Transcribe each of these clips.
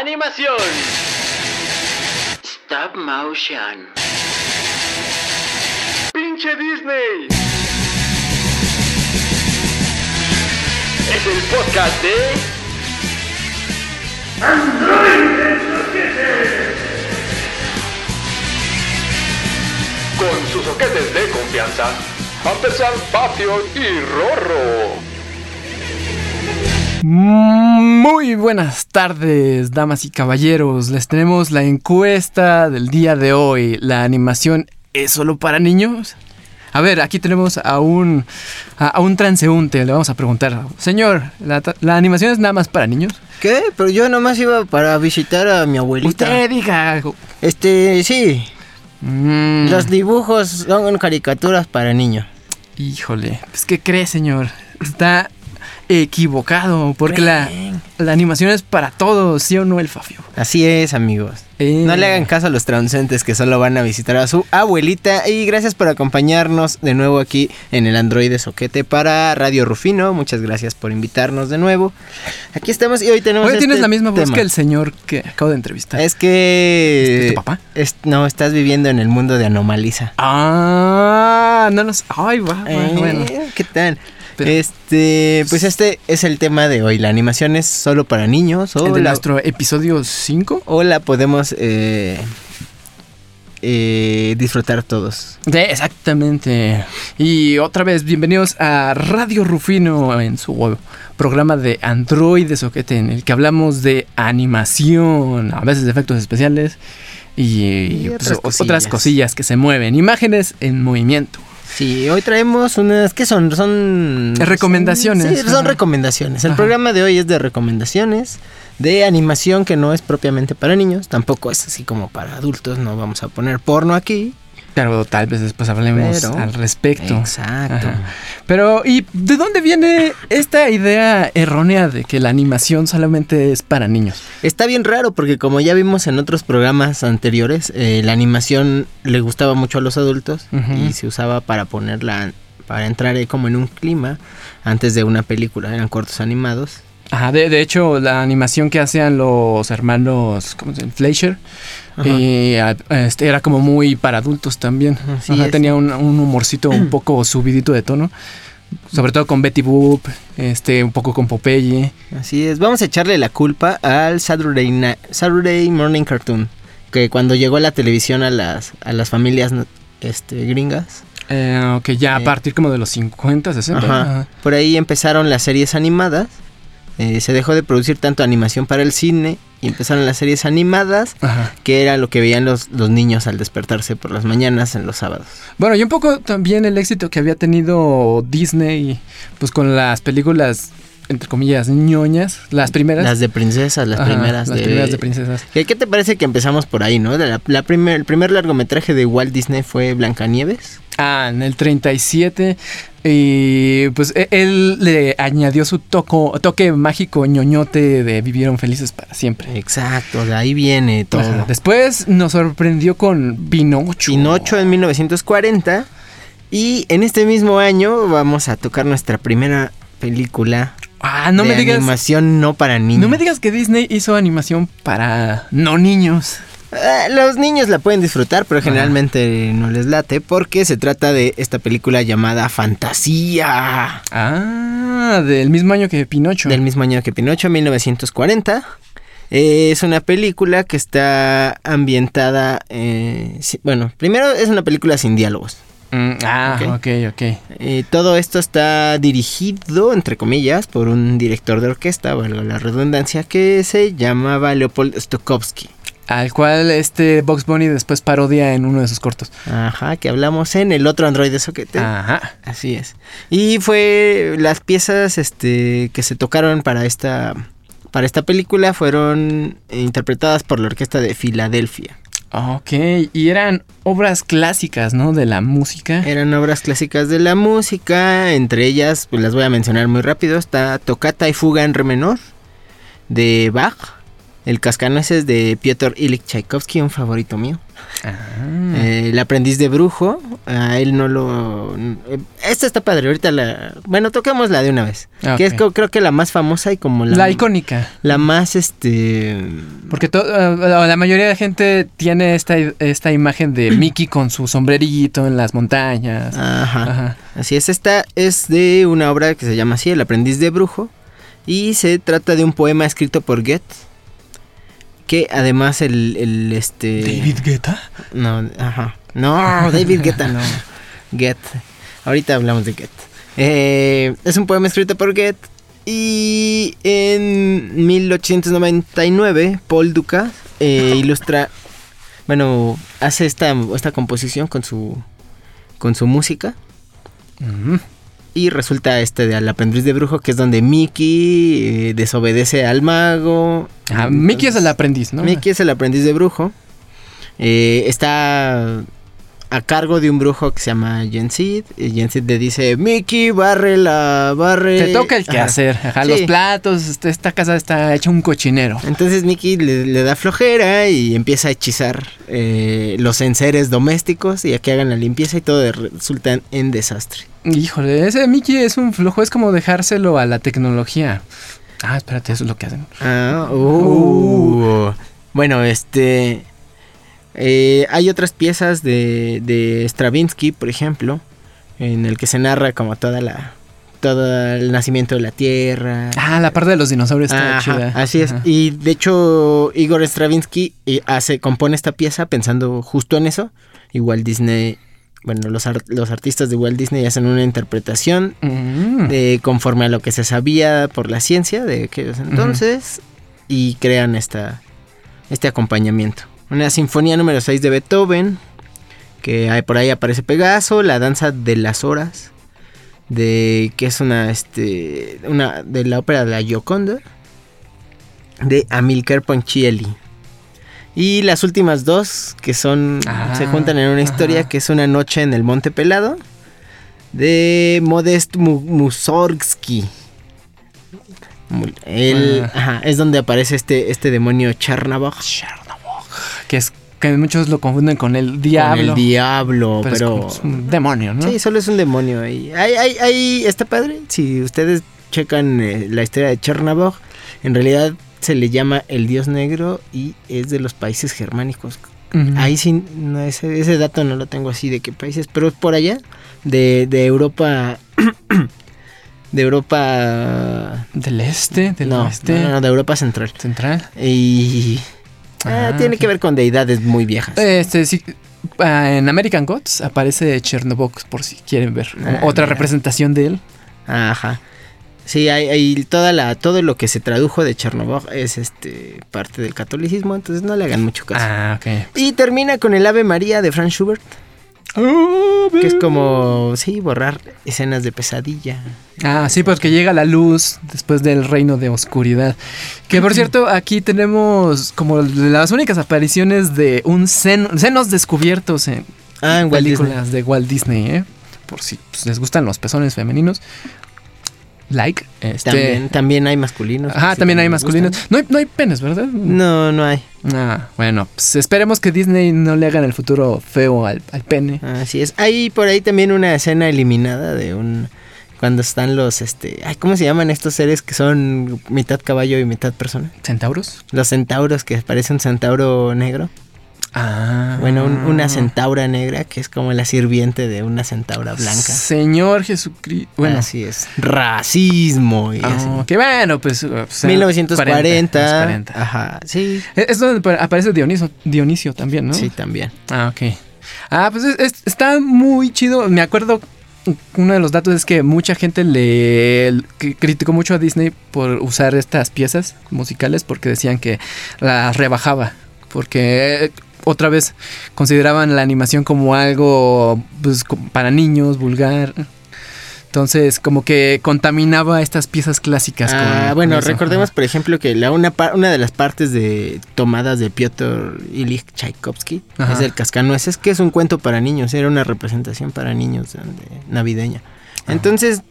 Animación. Stop motion. Pinche Disney. Es el podcast de Con sus soquetes de confianza, Ampersand, Patio y Rorro. Muy buenas tardes, damas y caballeros. Les tenemos la encuesta del día de hoy. ¿La animación es solo para niños? A ver, aquí tenemos a un, a, a un transeúnte. Le vamos a preguntar, señor, ¿la, la animación es nada más para niños? ¿Qué? Pero yo nomás iba para visitar a mi abuelita. Usted diga. Este, sí. Mm, Los dibujos son caricaturas para niños. Híjole, pues ¿qué cree, señor? Está equivocado, porque la, animación es para todos, ¿sí o no, el Fafio? Así es, amigos. Eh. No le hagan caso a los transeúntes que solo van a visitar a su abuelita. Y gracias por acompañarnos de nuevo aquí en el Android Soquete para Radio Rufino. Muchas gracias por invitarnos de nuevo. Aquí estamos y hoy tenemos. Oye, tienes este la misma voz tema. que el señor que acabo de entrevistar. Es que. ¿Es tu papá? es- no, estás viviendo en el mundo de Anomaliza. Ah, no los. Ay, va, va, Eh, bueno. ¿Qué tal? Pero- este, pues este es el tema de hoy. La animación es solo para niños o, El de la, nuestro episodio 5. o la podemos eh, eh, disfrutar todos. exactamente. Y otra vez, bienvenidos a Radio Rufino en su programa de Android de Soquete, en el que hablamos de animación, a veces de efectos especiales y, Y pues, otras cosillas. otras cosillas que se mueven, imágenes en movimiento. Sí, hoy traemos unas, ¿qué son? Son Recomendaciones. Sí, son recomendaciones. El Ajá. programa de hoy es de recomendaciones de animación que no es propiamente para niños, tampoco es así como para adultos, no vamos a poner porno aquí. Pero tal vez después hablemos Pero- al respecto. Exacto. Ajá. Pero, ¿y de dónde viene esta idea errónea de que la animación solamente es para niños? Está bien raro porque como ya vimos en otros programas anteriores, eh, la animación le gustaba mucho a los adultos y se usaba para ponerla, para entrar eh, como en un clima antes de una película, eran cortos animados. Ajá, de, de hecho, la animación que hacían los hermanos, ¿cómo se llama? Fleischer. Eh, a- este, era como muy para adultos también. Así Ajá, tenía un, un humorcito un poco subidito de tono. Sobre todo con Betty Boop, este, un poco con Popeye. Así es, vamos a echarle la culpa al Saturday, Saturday Morning Cartoon, que cuando llegó a la televisión a las, a las familias este, gringas, Eh, que ya a Eh. partir como de los 50, 60. Ajá. ajá. Por ahí empezaron las series animadas. Eh, se dejó de producir tanto animación para el cine y empezaron las series animadas, Ajá. que era lo que veían los, los niños al despertarse por las mañanas en los sábados. Bueno, y un poco también el éxito que había tenido Disney, pues con las películas, entre comillas, ñoñas, las primeras. Las de princesas, las Ajá, primeras Las de... primeras de princesas. ¿Qué, qué te parece que empezamos por ahí, no? La, la primer, el primer largometraje de Walt Disney fue Blancanieves. Ah, en el 37. Y pues e- él le añadió su toco, toque mágico ñoñote de Vivieron felices para siempre. Exacto, de ahí viene todo. Ajá. Después nos sorprendió con Pinocho. Pinocho en 1940. Y en este mismo año vamos a tocar nuestra primera película Ah, no de me digas. animación no para niños. No me digas que Disney hizo animación para no niños. Ah, los niños la pueden disfrutar, pero generalmente no les late porque se trata de esta película llamada Fantasía. Ah, del mismo año que Pinocho. Del mismo año que Pinocho, 1940. Eh, es una película que está ambientada... eh, si- bueno, primero es una película sin diálogos. Mm, ah, Ok. ok, ok. Eh, todo esto está dirigido, entre comillas, por un director de orquesta, valga la redundancia, que se llamaba Leopold Stokowski. Al cual este Box Bunny después parodia en uno de sus cortos. Ajá, que hablamos en el otro Android de Soquete. Ajá. Así es. Y fue las piezas este, que se tocaron para esta, para esta película fueron interpretadas por la Orquesta de Filadelfia. Ok, y eran obras clásicas, ¿no? De la música. Eran obras clásicas de la música, entre ellas, pues las voy a mencionar muy rápido, está Tocata y Fuga en Re menor de Bach, El Cascanueces de Piotr Ilyich Tchaikovsky, un favorito mío. Ah. Eh, el aprendiz de brujo, A él no lo... Esta está padre, ahorita la... Bueno, toquemos la de una vez. Ah, Que es creo que la más famosa y como la... La icónica. La más, este... Porque to- eh, la mayoría de la gente tiene esta, esta imagen de Mickey con su sombrerito en las montañas. Ajá. Ajá. Así es, esta es de una obra que se llama así, El aprendiz de brujo. Y se trata de un poema escrito por Goethe. Que además el, el, este... Guetta. No, ajá. No, David Guetta no. Goethe. Ahorita hablamos de Goethe. Eh, es un poema escrito por Goethe. Y en 1899, Paul Dukas eh, ilustra. Bueno, hace esta, esta composición con su. con su música. Y resulta este de Al aprendiz de brujo, que es donde Mickey eh, desobedece al mago. Ah, Mickey es el aprendiz, ¿no? Mickey es el aprendiz de brujo. Eh, está a cargo de un brujo que se llama Jensid. Y Jensid le dice, Mickey, barre la... barre... Te toca el que Ajá. hacer. Ajá, Sí. los platos. este- Esta casa está hecha un cochinero. Entonces Mickey le, le da flojera y empieza a hechizar eh, los enseres domésticos y a que hagan la limpieza y todo resulta en desastre. Híjole, ese Mickey es un flojo. Es como dejárselo a la tecnología. Ah, espérate, eso es lo que hacen. Ah, uh. Bueno, este. eh, hay otras piezas de, de Stravinsky, por ejemplo, en el que se narra como toda la. todo el nacimiento de la Tierra. Ah, la parte de los dinosaurios está Ajá, chida. así es. Ajá. Y de hecho, Igor Stravinsky eh, hace, compone esta pieza pensando justo en eso. Igual Disney. Bueno, los, los artistas de Walt Disney hacen una interpretación Mm. de conforme a lo que se sabía por la ciencia de aquellos entonces y crean esta, este acompañamiento. Una sinfonía número 6 de Beethoven, que hay, por ahí aparece Pegaso, la danza de las horas, de que es una, este, una de la ópera de la Gioconda, de Amilcar Ponchielli. Y las últimas dos, que son, Ah, se juntan en una historia, ajá. que es Una noche en el Monte Pelado, de Modest Mu- Mussorgsky. Mu- Él, Ah. ajá, es donde aparece este, este demonio Chernabog. Que es que muchos lo confunden con el Con diablo. el diablo, pero, es pero... como- es un demonio, ¿no? Sí, solo es un demonio ahí. Ahí, ahí, ahí está padre. Si ustedes checan eh, la historia de Chernabog, en realidad se le llama el dios negro y es de los países germánicos. Ahí sí, no, ese, ese dato no lo tengo así de qué países, pero es por allá, de, de Europa. de Europa. Del este, del no, oeste, no, no, de Europa Central. central. Y. ah, Ah, tiene que ver con deidades muy viejas. Este, sí. ah, en American Gods aparece Chernobyl, por si quieren ver. Ah, Otra mira. representación de él. Ajá. Sí, hay, hay toda la, todo lo que se tradujo de Chernobyl es este parte del catolicismo, entonces no le hagan mucho caso. Ah, ok. Y termina con el Ave María de Franz Schubert, que es como, sí, borrar escenas de pesadilla. Ah, sí, porque llega la luz después del reino de oscuridad. Que por cierto, aquí tenemos como las únicas apariciones de un seno, senos descubiertos en Ah, en Walt películas de Walt Disney, ¿eh? Por si pues, les gustan los pezones femeninos. Like. Este, También, también hay masculinos. Ajá, también hay masculinos. No hay, no hay penes, ¿verdad? No, no hay. Ah, bueno, pues esperemos que Disney no le haga en el futuro feo al, al pene. Así es. Hay por ahí también una escena eliminada de un cuando están los este, ay, ¿cómo se llaman estos seres que son mitad caballo y mitad persona? ¿Centauros? Los centauros que parece un centauro negro. Ah. Bueno, un- una centaura negra que es como la sirviente de una centaura blanca. Señor Jesucristo. Bueno, así es. Racismo y así. Ah, que bueno, pues. uh, pues, 1940. 40. Ajá, sí. Es es donde pa- aparece Dionisio, Dionisio también, ¿no? Sí, también. Ah, ok. Ah, pues es- es- está muy chido. Me acuerdo, uno de los datos es que mucha gente le criticó mucho a Disney por usar estas piezas musicales porque decían que las rebajaba. Porque otra vez consideraban la animación como algo pues, para niños, vulgar. Entonces, como que contaminaba estas piezas clásicas. Ah, con bueno, recordemos, por ejemplo, que la una, de las partes de tomadas de Piotr Ilich Tchaikovsky Ajá. es el Cascanueces, que es un cuento para niños, era una representación para niños de- de navideña. Entonces,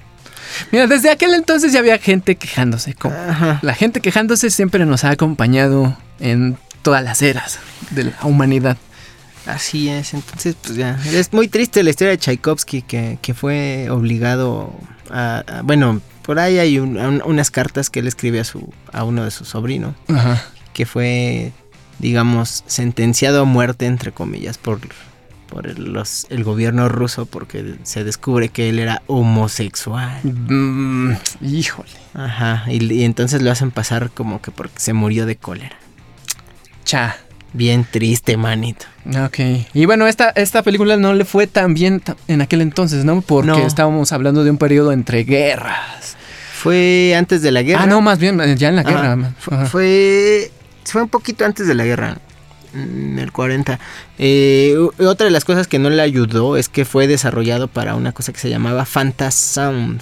Mira, desde aquel entonces ya había gente quejándose. como- La gente quejándose siempre nos ha acompañado en todas las eras de la humanidad. Así es, entonces pues ya. Es muy triste la historia de Tchaikovsky que, que fue obligado a, a- Bueno, por ahí hay un- un- unas cartas que él escribe a, su, a uno de sus sobrinos, Ajá. que fue, digamos, sentenciado a muerte, entre comillas, por, por el, los- el gobierno ruso porque se descubre que él era homosexual. Mm, híjole. Ajá, y, y entonces lo hacen pasar como que porque se murió de cólera. Bien triste, manito. Ok. Y bueno, esta, esta película no le fue tan bien en aquel entonces, ¿no? Porque No. estábamos hablando de un periodo entre guerras. Fue antes de la guerra. Ah, no, más bien eh, ya en la guerra. Fue, fue un poquito antes de la guerra, en el 40. Eh, otra de las cosas que no le ayudó es que fue desarrollado para una cosa que se llamaba Fantasound,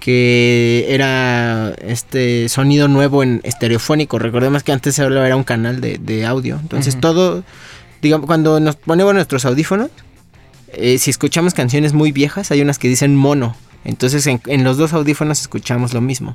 que era este sonido nuevo en estereofónico. Recordemos que antes solo era un canal de, de audio. Entonces todo, digamos, cuando nos ponemos nuestros audífonos, eh, si escuchamos canciones muy viejas, hay unas que dicen mono. Entonces en, en los dos audífonos escuchamos lo mismo.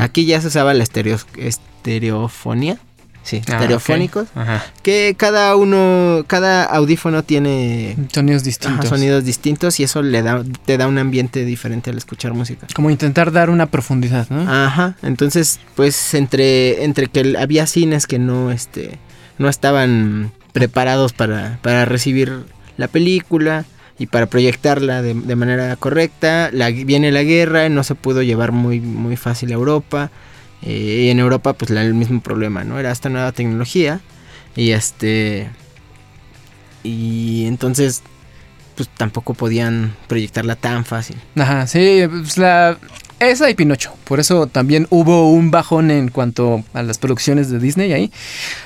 Aquí ya se usaba la estereo, estereofonía. Sí, Ah, estereofónicos. ok. Ajá. Que cada uno, cada audífono tiene Sonidos ajá, distintos. sonidos distintos y eso le da, te da un ambiente diferente al escuchar música. Como intentar dar una profundidad, ¿no? Ajá, entonces pues entre, entre que había cines que no, este, no estaban preparados para, para recibir la película y para proyectarla de, de manera correcta, la, viene la guerra, no se pudo llevar muy, muy fácil a Europa. Eh, y en Europa pues la- el mismo problema, ¿no? Era esta nueva tecnología y este... Y entonces pues tampoco podían proyectarla tan fácil. Ajá, sí, pues la... Esa y Pinocho. Por eso también hubo un bajón en cuanto a las producciones de Disney ahí.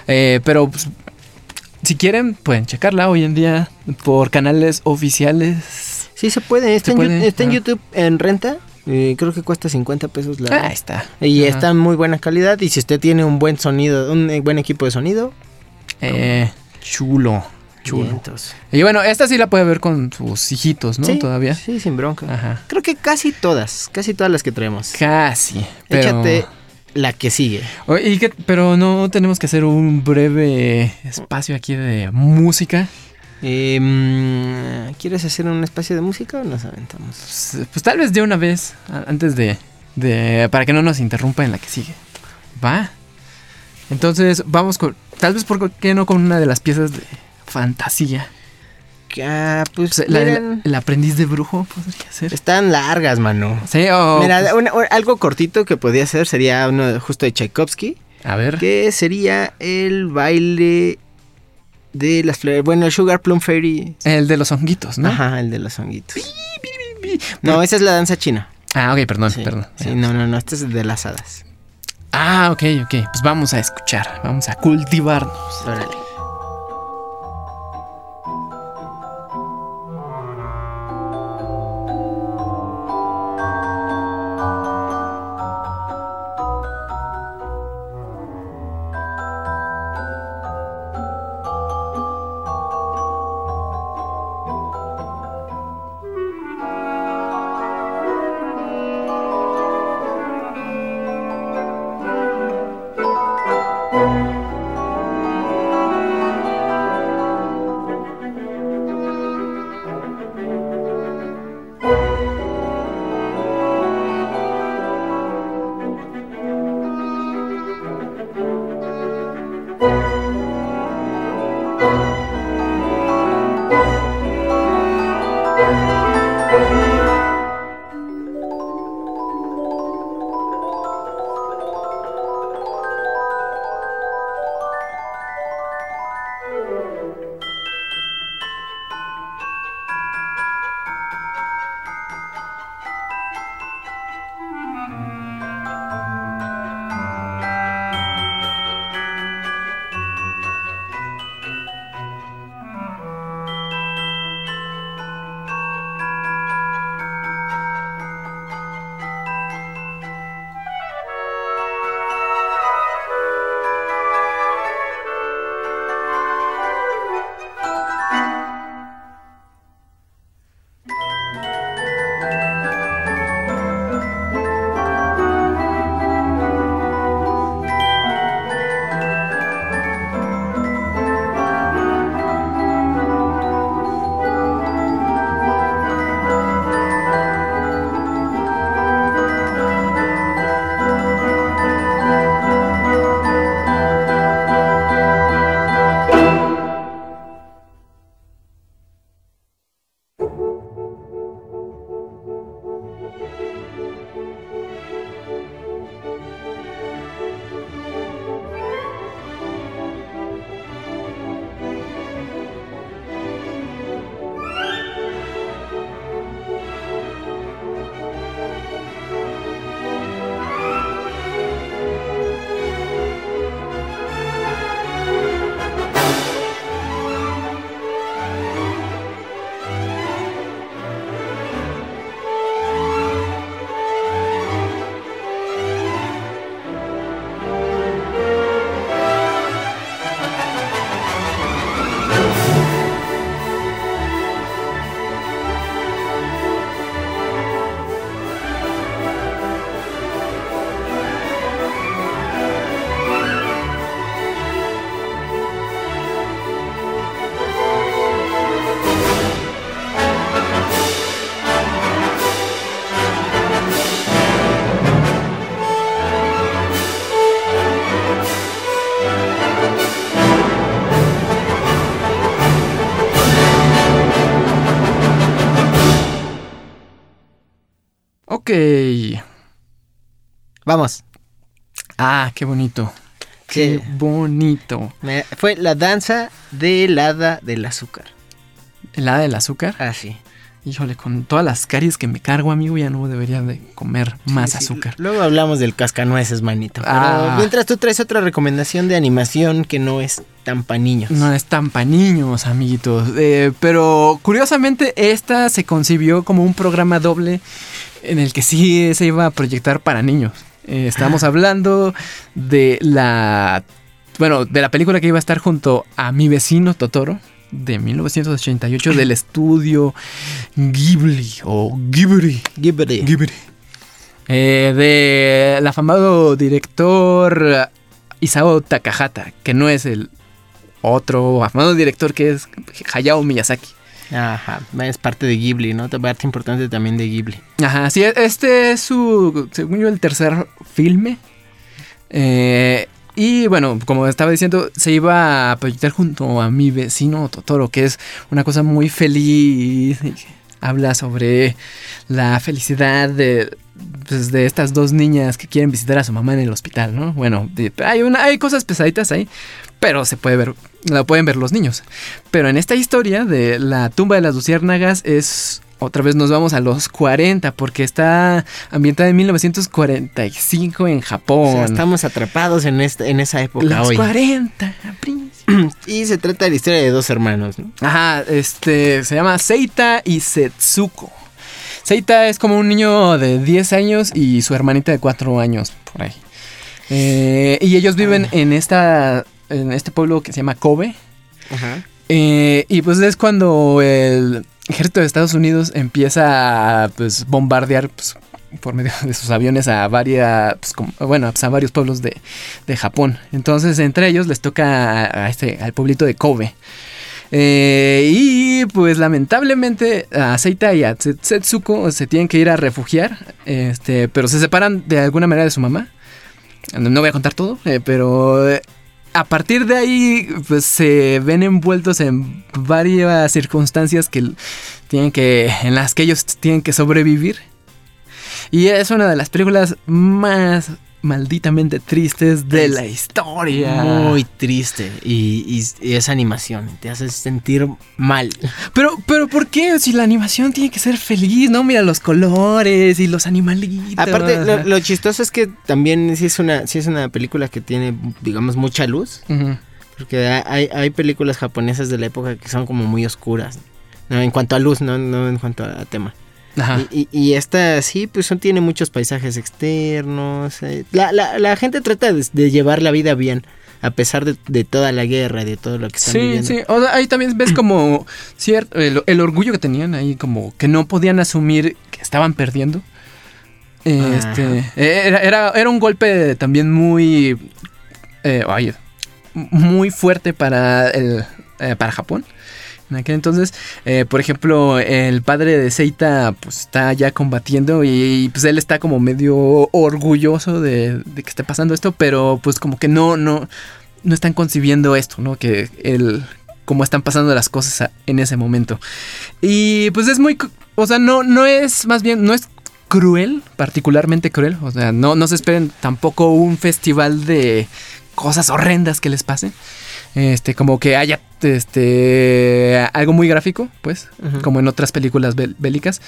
Eh, pero pues, si quieren, pueden checarla hoy en día por canales oficiales. Sí, se puede. Está, Se en, puede, está en. YouTube en renta. Eh, creo que cuesta 50 pesos la. Ah, está. y Ajá. está en muy buena calidad. Y si usted tiene un buen sonido, un eh, buen equipo de sonido, Eh, chulo, chulo. Y bueno, esta sí la puede ver con sus hijitos, ¿no? Sí, Todavía. Sí, sin bronca. Ajá. Creo que casi todas, casi todas las que traemos. Casi. Pero... Échate la que sigue. Y que- pero no tenemos que hacer un breve espacio aquí de música. Eh, ¿Quieres hacer un espacio de música o nos aventamos? Pues, pues tal vez de una vez, antes de, de... Para que no nos interrumpa en la que sigue. ¿Va? Entonces vamos con... Tal vez, ¿por qué no con una de las piezas de fantasía? Ah, pues Pues, la- miren, el aprendiz de brujo podría ser. están largas, mano. Sí, o... Mira, pues, una- una- algo cortito que podía ser sería uno justo de Tchaikovsky. a ver. que sería el baile de las flores. Bueno, el Sugar Plum Fairy. El de los honguitos, ¿no? Ajá, el de los honguitos. No, esa es la danza china. Ah, ok, perdón, Sí, perdón. sí, no, no, no, esta es de las hadas. Ah, ok, ok. Pues vamos a escuchar, vamos a cultivarnos. Órale. Ok. Vamos. Ah, qué bonito. Qué Sí. bonito. Me- fue la danza del hada del azúcar. El hada del azúcar. Ah, sí. Híjole, con todas las caries que me cargo, amigo, ya no debería de comer más Sí, sí. azúcar. Luego hablamos del cascanueces, manito. Pero Ah. mientras tú traes otra recomendación de animación que no es tan pa' niños. No es tan pa' niños, amiguitos. Eh, pero curiosamente, esta se concibió como un programa doble en el que sí se iba a proyectar para niños. Eh, estamos hablando de la. Bueno, de la película que iba a estar junto a mi vecino Totoro. De 1988 del estudio Ghibli o Ghibli. Ghibli. Ghibli. Eh, de el afamado director Isao Takahata, que no es el otro afamado director que es Hayao Miyazaki. Ajá, es parte de Ghibli, ¿no? Parte importante también de Ghibli. Ajá, sí, este es su, según yo, el tercer filme. Eh, y bueno, como estaba diciendo, se iba a proyectar junto a mi vecino Totoro, que es una cosa muy feliz. Habla sobre la felicidad de, pues, de estas dos niñas que quieren visitar a su mamá en el hospital, ¿no? Bueno, hay, una, hay cosas pesaditas ahí, pero se puede ver, la pueden ver los niños. Pero en esta historia de la tumba de las luciérnagas es otra vez nos vamos a los 40 porque está ambientada en 1945 en O Japón. sea, estamos atrapados en, esta, en esa época los hoy. 40, príncipe. Y se trata de la historia de dos hermanos, ¿no? Ajá, este se llama Seita y Setsuko. Seita es como un niño de 10 años y su hermanita de 4 años por ahí. Eh, y ellos viven en esta en este pueblo que se llama Kobe. Ajá. Eh, y pues es cuando el ejército de Estados Unidos empieza a pues, bombardear pues, por medio de sus aviones a varias, pues, como- bueno, pues, a varios pueblos de, de Japón. Entonces entre ellos les toca este, al pueblito de Kobe. Eh, y pues lamentablemente a Seita y a Setsuko se tienen que ir a refugiar, este, pero se separan de alguna manera de su mamá. No voy a contar todo, eh, pero a partir de ahí pues se ven envueltos en varias circunstancias que tienen que en las que ellos tienen que sobrevivir. Y es una de las películas más malditamente tristes de Es la historia. Muy triste. Y, y- y esa animación te hace sentir mal. Pero, pero ¿por qué? Si la animación tiene que ser feliz, ¿no? Mira los colores y los animalitos. Aparte, lo, lo chistoso es que también sí es, una, sí es una película que tiene, digamos, mucha luz. Porque hay, hay películas japonesas de la época que son como muy oscuras. No, en cuanto a luz, no, no en cuanto a, a tema. Ajá. Y, y- y esta sí, pues tiene muchos paisajes externos. eh, La, la- la gente trata de, de llevar la vida bien, a pesar de, de toda la guerra y de todo lo que están Sí, viviendo. sí. O sea, ahí también ves como cierto el, el orgullo que tenían ahí, como que no podían asumir que estaban perdiendo. Este, era, era, era un golpe también muy, eh, muy fuerte para el, eh, para Japón. En aquel entonces, eh, por ejemplo, el padre de Seita pues está ya combatiendo y, pues él está como medio orgulloso de, que esté pasando esto, pero pues como que no, no, no están concibiendo esto, ¿no? Que el cómo están pasando las cosas en ese momento. Y pues es muy, o sea, no, no es más bien, no es cruel, particularmente cruel, o sea, no, no se esperen tampoco un festival de cosas horrendas que les pasen. Este, como que haya este algo muy gráfico, pues, como en otras películas bélicas.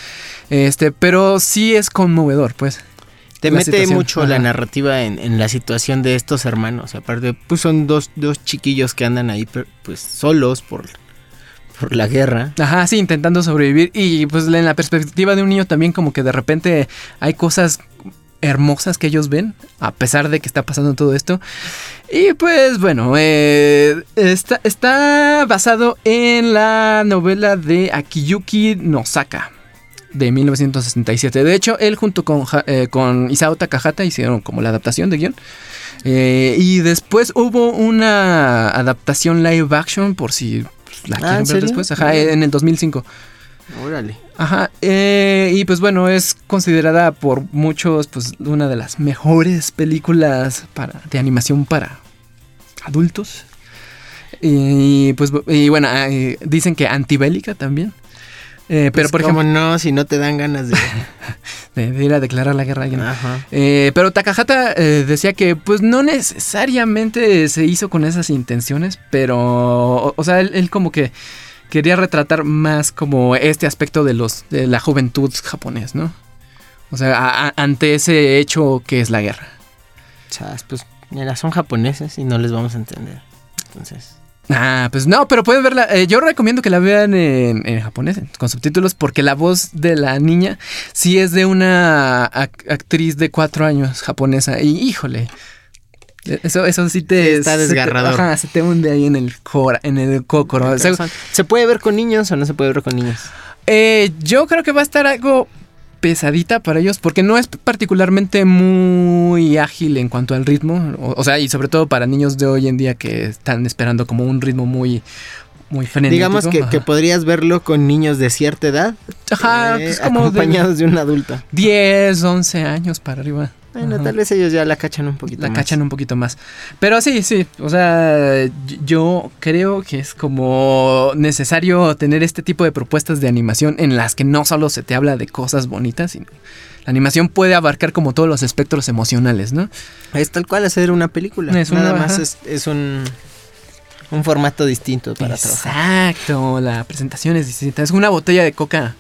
Este, pero sí es conmovedor, pues. Te mete situación. mucho la narrativa en, en la situación de estos hermanos. Aparte, pues son dos, dos chiquillos que andan ahí pues solos por, por la guerra. Ajá, sí, intentando sobrevivir. Y pues en la perspectiva de un niño también como que de repente hay cosas hermosas que ellos ven, a pesar de que está pasando todo esto. Y pues bueno, eh, está, está basado en la novela de Akiyuki Nosaka. De 1967. De hecho, él junto con, eh, con Isao Takahata hicieron como la adaptación de guion. Eh, y después hubo una adaptación live action, por si la Ah, quieren ¿en ver serio? después. Ajá, en el 2005. Órale. Ajá, eh, y pues bueno, es considerada por muchos pues una de las mejores películas para, de animación para adultos. Y pues y bueno, eh, dicen que antibélica también. Eh, pero Pues, por ¿cómo ejemplo, no, si no te dan ganas de... de, de ir a declarar la guerra a alguien. Ajá. Eh, pero Takahata eh, decía que pues no necesariamente se hizo con esas intenciones, pero o, o sea, él, él como que quería retratar más como este aspecto de los de la juventud japonés, ¿no? O sea, a- ante ese hecho que es la guerra. Chas, pues, mira, son japoneses y no les vamos a entender. Entonces... Ah, pues no, pero pueden verla. eh, yo recomiendo que la vean en, en japonés, con subtítulos, porque la voz de la niña sí es de una ac- actriz de cuatro años japonesa. Y híjole, eso, eso sí te. Está se te- desgarrador. ajá, se te hunde ahí en el, cora, en el cócoro. Se- ¿Se puede ver con niños o no se puede ver con niños? eh, yo creo que va a estar algo pesadita para ellos porque no es particularmente muy ágil en cuanto al ritmo, o, o sea, y sobre todo para niños de hoy en día que están esperando como un ritmo muy muy frenético. Digamos que, que podrías verlo con niños de cierta edad, Ajá, eh, pues como de acompañados de... un adulto. 10, 11 años para arriba. Bueno, Ajá. tal vez ellos ya la cachan un poquito La más. cachan un poquito más. Pero sí, sí. O sea, yo creo que es como necesario tener este tipo de propuestas de animación en las que no solo se te habla de cosas bonitas, sino la animación puede abarcar como todos los espectros emocionales, ¿no? Es tal cual hacer una película. Es Nada una- más es, es un, un formato distinto para trabajar. Exacto, la presentación es distinta. Es una botella de coca.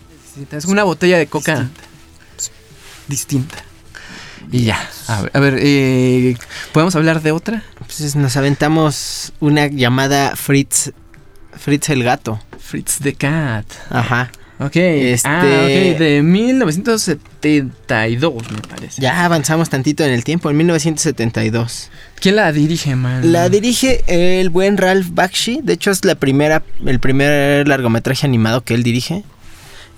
Es una botella de coca distinta. Y ya. A ver, a ver, eh, ¿podemos hablar de otra? Entonces nos aventamos una llamada Fritz, Fritz el gato. Fritz the Cat. Ajá. Ok. Este- Ah, ok. De 1972, me parece. Ya avanzamos tantito en el tiempo, en 1972. ¿Quién la dirige, man? La dirige el buen Ralph Bakshi. De hecho, es la primera, el primer largometraje animado que él dirige.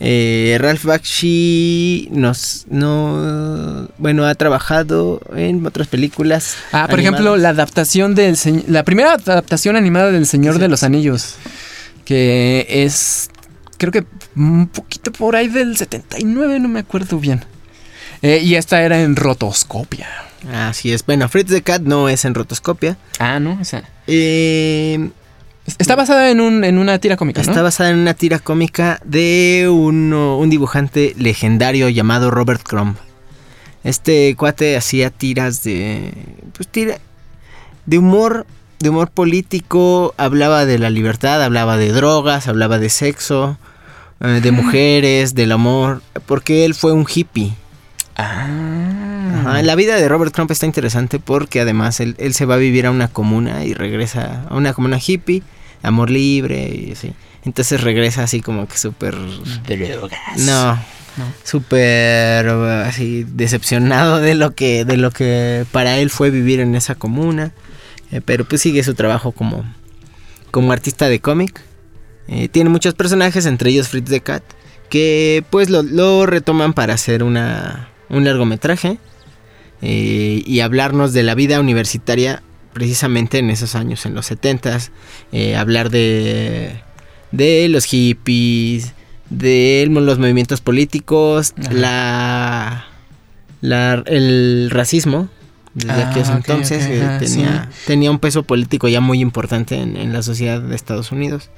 Eh, Ralph Bakshi nos, no, bueno, ha trabajado en otras películas. Ah, por animadas. ejemplo, la adaptación del la primera adaptación animada del Señor de los Anillos, que es creo que un poquito por ahí del 79, no me acuerdo bien. Eh, y esta era en rotoscopia. Así es. Bueno, Fritz the Cat no es en rotoscopia. Ah, no, esa. Eh, Está basada en, un, en una tira cómica, ¿no? Está basada en una tira cómica de uno- un dibujante legendario llamado Robert Crumb. Este cuate hacía tiras de. Pues tira. de humor. De humor político. Hablaba de la libertad, hablaba de drogas, hablaba de sexo, eh, de mujeres, del amor. Porque él fue un hippie. Ah. Ajá, La vida de Robert Crumb está interesante porque además él, él se va a vivir a una comuna y regresa a una comuna hippie, amor libre y así. Entonces regresa así como que súper... No, No. súper uh, así decepcionado de lo que de lo que para él fue vivir en esa comuna. Eh, pero pues sigue su trabajo como, como artista de cómic. Eh, tiene muchos personajes, entre ellos Fritz the Cat, que pues lo, lo retoman para hacer una, un largometraje eh, y hablarnos de la vida universitaria precisamente en esos años, en los 70s. eh, hablar de, de los hippies, de los movimientos políticos, Ajá. la, la- el racismo. Desde Ah, aquellos entonces eh, ajá, tenía, tenía un peso político ya muy importante en, en la sociedad de Estados Unidos.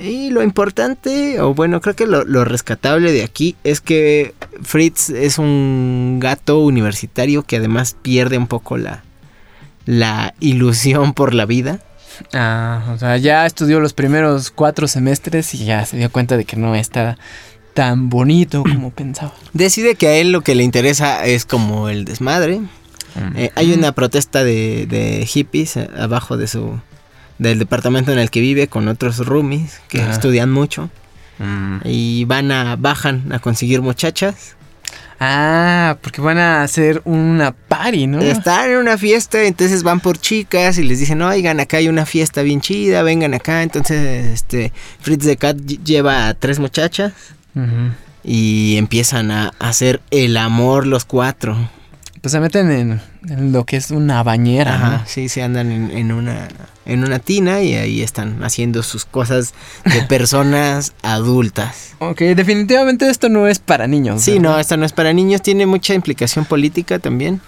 Y lo importante, o bueno, creo que lo, lo rescatable de aquí es que Fritz es un gato universitario que además pierde un poco la, la ilusión por la vida. Ah, o sea, ya estudió los primeros cuatro semestres y ya se dio cuenta de que no está tan bonito como pensaba. Decide que a él lo que le interesa es como el desmadre. Eh, hay una protesta de, de hippies abajo de su del departamento en el que vive con otros roomies que Ajá. estudian mucho Mm. y van a bajan a conseguir muchachas. Ah, porque van a hacer una party, ¿no? Están en una fiesta, entonces van por chicas y les dicen, oigan, acá hay una fiesta bien chida, vengan acá. Entonces, este, Fritz the Cat ll- lleva a tres muchachas y empiezan a hacer el amor los cuatro. Pues se meten en, en lo que es una bañera, Ajá, sí, se andan en, en una en una tina y ahí están haciendo sus cosas de personas adultas. Ok, definitivamente esto no es para niños. Sí, ¿verdad? no, esta no es para niños, tiene mucha implicación política también.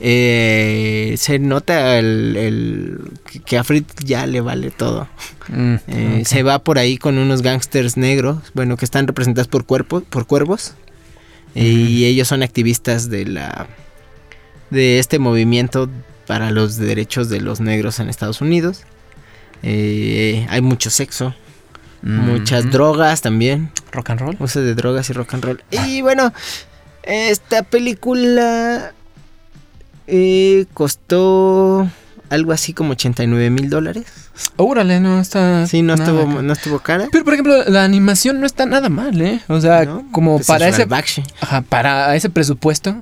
eh, se nota el, el- que- a Fritz ya le vale todo. Mm, Eh. Se va por ahí con unos gangsters negros, bueno, que están representados por cuerpos, por cuervos. Y ellos son activistas de la de este movimiento para los derechos de los negros en Estados Unidos. Eh, hay mucho sexo, muchas drogas también, Rock and roll. uso de drogas y rock and roll. Y bueno, esta película eh, costó algo así como 89 mil dólares. Órale, no está. Sí, no estuvo, acá. no estuvo cara. Pero por ejemplo, la animación no está nada mal, ¿eh? O sea, ¿no? como Pues para es ese. Ajá, para ese presupuesto,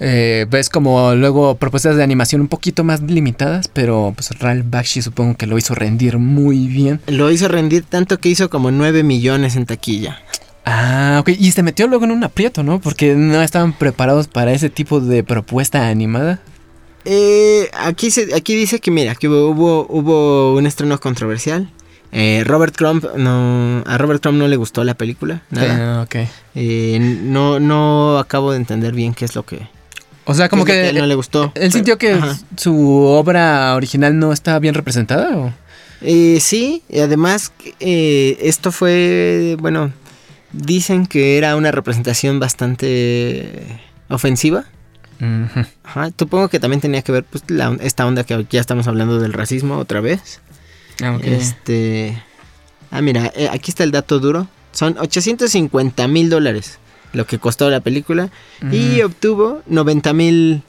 eh, ves como luego propuestas de animación un poquito más limitadas, pero pues Ralph Bakshi supongo que lo hizo rendir muy bien. Lo hizo rendir tanto que hizo como 9 millones en taquilla. Ah, ok, y se metió luego en un aprieto, ¿no? Porque no estaban preparados para ese tipo de propuesta animada. Eh, aquí, se, aquí dice que mira, que hubo, hubo, hubo un estreno controversial. Eh, Robert Crumb no, a Robert Crumb no le gustó la película, nada. Ah, ok. Eh, no, no acabo de entender bien qué es lo que, O sea, como que él no le gustó. él sintió que Ajá. su obra original no estaba bien representada. ¿o? Eh, sí, y además eh, esto fue, bueno, dicen que era una representación bastante ofensiva. Ajá, supongo que también tenía que ver pues la, esta onda que ya estamos hablando del racismo otra vez. Ah, ok. Este, ah mira, eh, aquí está el dato duro. Son 850 mil dólares lo que costó la película y obtuvo 90 mil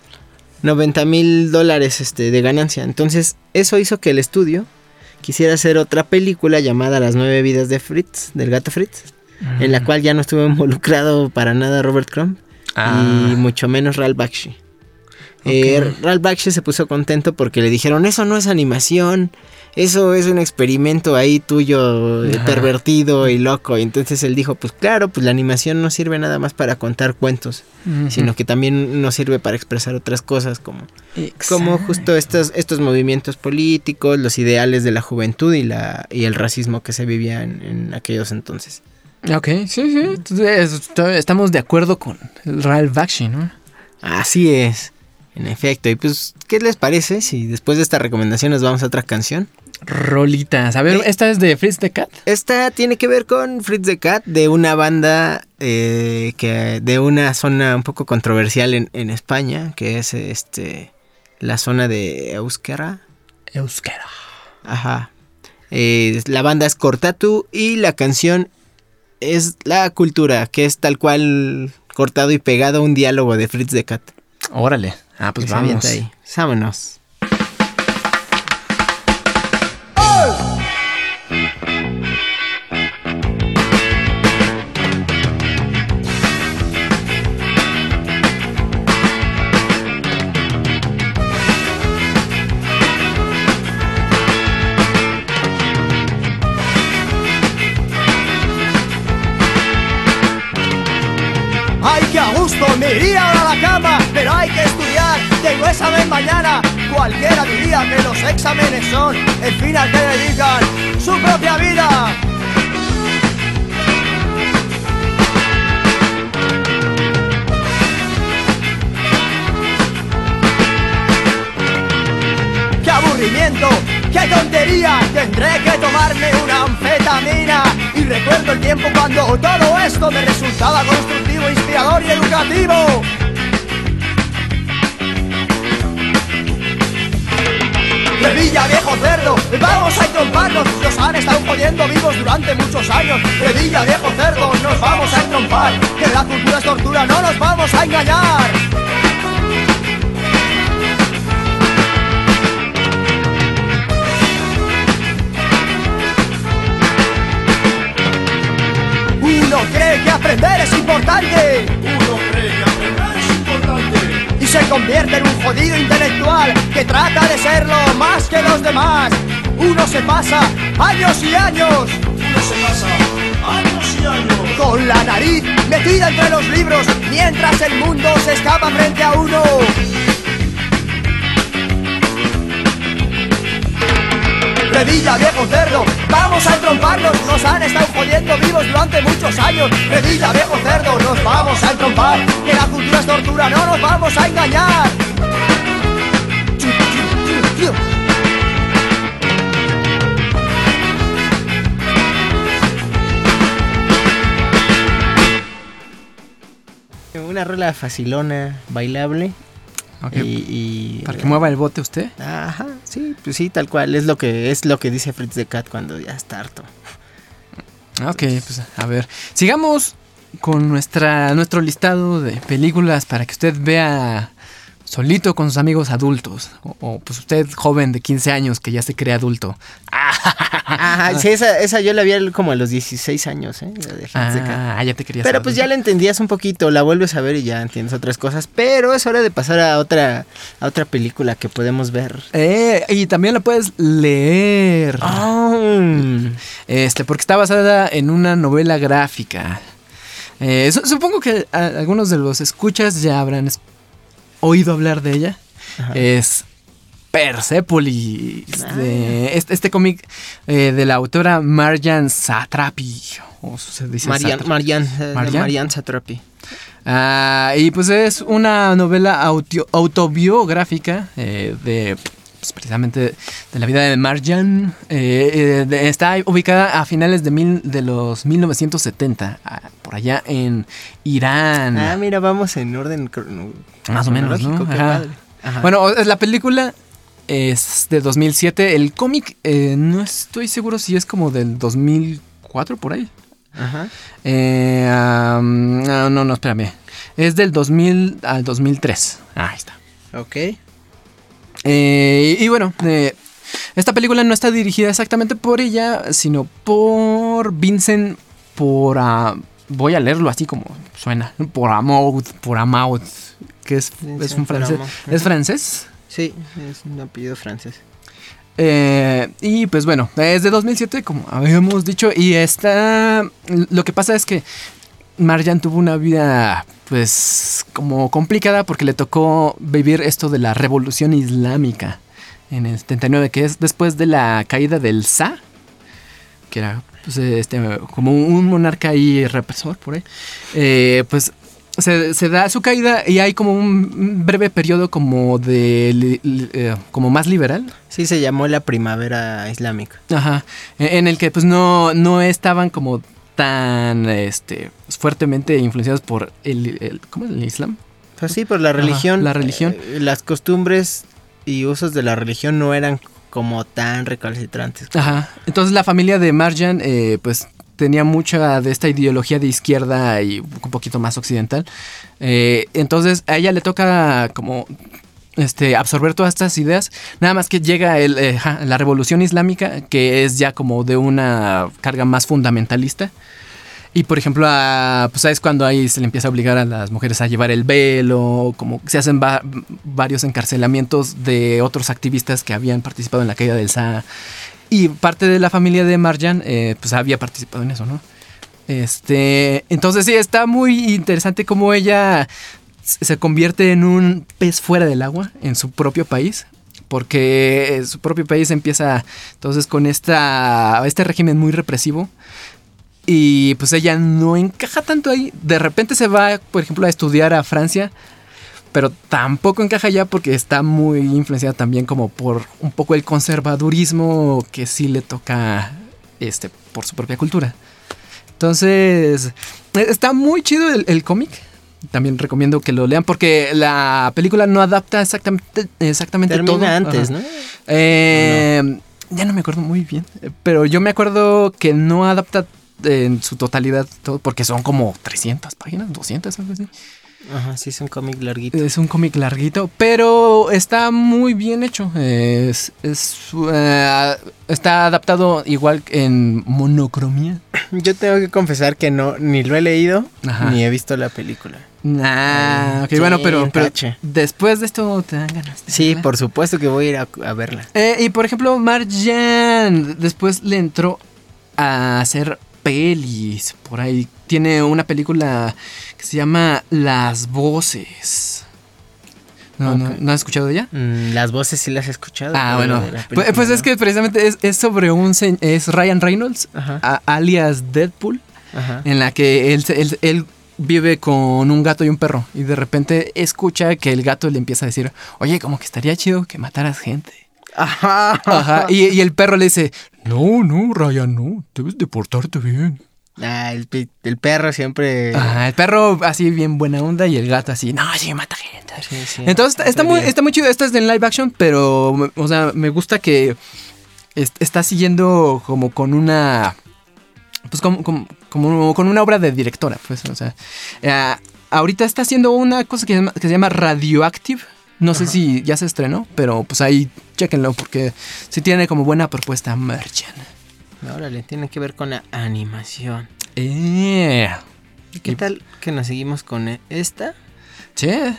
90 mil dólares este, de ganancia. Entonces eso hizo que el estudio quisiera hacer otra película llamada Las nueve vidas de Fritz, del gato Fritz, en la cual ya no estuvo involucrado para nada Robert Crumb Ah. y mucho menos Ralph Bakshi. Eh, Ralph Bakshi se puso contento porque le dijeron, eso no es animación, eso es un experimento ahí tuyo eh, Ajá. pervertido y loco. Y entonces él dijo, pues claro, pues la animación no sirve nada más para contar cuentos, sino que también nos sirve para expresar otras cosas como, como justo estos, estos movimientos políticos, los ideales de la juventud y, la, y el racismo que se vivía en, en aquellos entonces. Ok, sí, sí. estamos de acuerdo con Ralph Bakshi, ¿no? Así es, en efecto. Y pues, ¿qué les parece si después de esta recomendación nos vamos a otra canción? Rolitas. A ver, Eh. ¿esta es de Fritz the Cat? Esta tiene que ver con Fritz the Cat, de una banda eh, que de una zona un poco controversial en, en España, que es este la zona de Euskera. Euskera. Ajá. Eh, la banda es Cortatu y la canción es La Cultura, que es tal cual cortado y pegado un diálogo de Fritz the Cat. Órale. Ah, pues vamos. ahí. Vámonos. Ay, que a gusto, me iría estudiar, tengo examen mañana. Cualquiera diría que los exámenes son el fin al que dedican su propia vida. ¡Qué aburrimiento! ¡Qué tontería! Tendré que tomarme una anfetamina. Y recuerdo el tiempo cuando todo esto me resultaba constructivo, inspirador y educativo. Revilla, viejo cerdo, vamos a entromparnos. Nos han estado jodiendo vivos durante muchos años. Revilla, viejo cerdo, nos vamos a entrompar. Que la cultura es tortura, no nos vamos a engañar. Uno cree que aprender es importante. Uno cree que se convierte en un jodido intelectual que trata de serlo más que los demás. Uno se pasa años y años. Uno se pasa años y años. Con la nariz metida entre los libros mientras el mundo se escapa frente a uno. de Villa Viejo Cerdo. Vamos a entromparnos, nos han estado jodiendo vivos durante muchos años. De Villa Viejo Cerdo, nos vamos a entrompar. Que la cultura es tortura, no nos vamos a engañar. Una rola facilona, bailable. Okay. Y, y, Para que mueva el bote usted. Ajá sí, pues sí, tal cual. Es lo que, es lo que dice Fritz the Cat cuando ya está harto. Ok, pues a ver. Sigamos con nuestra, nuestro listado de películas para que usted vea solito con sus amigos adultos. O, o, pues usted joven de 15 años que ya se cree adulto. Ajá, sí, esa, esa yo la vi como a los 16 años, ¿eh? Ah, ya te querías. Pero pues ya la entendías un poquito, la vuelves a ver y ya entiendes otras cosas. Pero es hora de pasar a otra, a otra película que podemos ver. Eh, y también la puedes leer. Ah, Este, porque está basada en una novela gráfica. Eh, su- supongo que algunos de los escuchas ya habrán oído hablar de ella. Ajá. Es Persepolis. Ah. de- este este cómic eh, de la autora Marjan Satrapi. O se dice Marian, Satrapi. Marian, eh, Marian. Marian Satrapi. Ah, y pues es una novela autobiográfica eh, de pues, precisamente de la vida de Marjan. Eh, eh, está ubicada a finales de, mil, de los 1970, ah, por allá en Irán. Ah, mira, vamos en orden Más o menos, ¿no? Ajá. Ajá. Bueno, la película es de 2007. El cómic eh, no estoy seguro si es como del 2004 por ahí. Ajá. Eh, no, no, espérame. Es del 2000 al 2003. Ah, ahí está. Ok. Eh, y bueno, eh, esta película no está dirigida exactamente por ella, sino por Vincent por... ah, voy a leerlo así como suena. Por Amaud, por Amaud, que es, Vincent es un francés. ¿Es francés? Sí, es un apellido francés. Eh, y pues bueno, es de 2007, como habíamos dicho, y está... Lo que pasa es que Marjan tuvo una vida, pues, como complicada porque le tocó vivir esto de la revolución islámica en el 79, que es después de la caída del Shah, que era pues, este, como un monarca ahí represor por ahí. Eh, pues se, se da su caída y hay como un breve periodo como de li- li- eh, como más liberal Sí, se llamó la primavera islámica. Ajá. En en el que pues no, no estaban como tan este fuertemente influenciados por el, el- ¿cómo es el Islam? Pues sí, por la Ajá, religión. la religión. eh, las costumbres y usos de la religión no eran como tan recalcitrantes. Ajá. Entonces la familia de Marjan eh, pues tenía mucha de esta ideología de izquierda y un poquito más occidental. Eh, entonces a ella le toca como este, absorber todas estas ideas. Nada más que llega el, eh, la revolución islámica, que es ya como de una carga más fundamentalista. Y por ejemplo, a- pues es cuando ahí se le empieza a obligar a las mujeres a llevar el velo, como se hacen va- varios encarcelamientos de otros activistas que habían participado en la caída del SA. Y parte de la familia de Marjan, eh, pues había participado en eso, ¿no? Este, entonces sí, está muy interesante cómo ella se convierte en un pez fuera del agua en su propio país. Porque su propio país empieza entonces con esta, este régimen muy represivo. Y pues ella no encaja tanto ahí. De repente se va, por ejemplo, a estudiar a Francia. Pero tampoco encaja ya porque está muy influenciada también como por un poco el conservadurismo que sí le toca este, por su propia cultura. Entonces, eh, está muy chido el, el cómic. También recomiendo que lo lean porque la película no adapta exactamente, exactamente Termina todo. antes, Ajá. ¿no? Eh, Ya no me acuerdo muy bien, eh, pero yo me acuerdo que no adapta en su totalidad todo porque son como 300 páginas, 200, algo así. Ajá, sí, es un cómic larguito. Es un cómic larguito, pero está muy bien hecho. Es, es, eh, está adaptado igual en monocromía. Yo tengo que confesar que no, ni lo he leído, Ajá. ni he visto la película. Nah, ok, Sí, bueno, pero, pero después de esto te dan ganas. de Sí, verla. por supuesto que voy a ir a, a verla. Eh, y por ejemplo, Marjan después le entró a hacer pelis por ahí. Tiene una película que se llama Las Voces. No, no, Ok. ¿no has escuchado de ella? Mm, las voces sí las he escuchado. Ah, bueno. Pues, pues es que precisamente es, es sobre un... Es Ryan Reynolds, a- alias Deadpool, ajá. en la que él, se- él, él vive con un gato y un perro. Y de repente escucha que el gato le empieza a decir, oye, como que estaría chido que mataras gente. Ajá. Ajá. Y, y el perro le dice, no, no, Ryan, no, debes de portarte bien. Ah, el, perro siempre. Ajá, el perro así bien buena onda y el gato así, no, sí, mata gente. Sí, sí, Entonces está, está muy está muy chido. Esta es de live action, pero, o sea, me gusta que est- está siguiendo como con una. Pues como, como, como con una obra de directora, pues, o sea. eh, ahorita está haciendo una cosa que se llama Radioactive. No sé si ya se estrenó, pero pues ahí chéquenlo porque sí tiene como buena propuesta Merchant. Órale, tiene que ver con la animación. Eh. ¿Y qué tal que nos seguimos con e- esta? Che,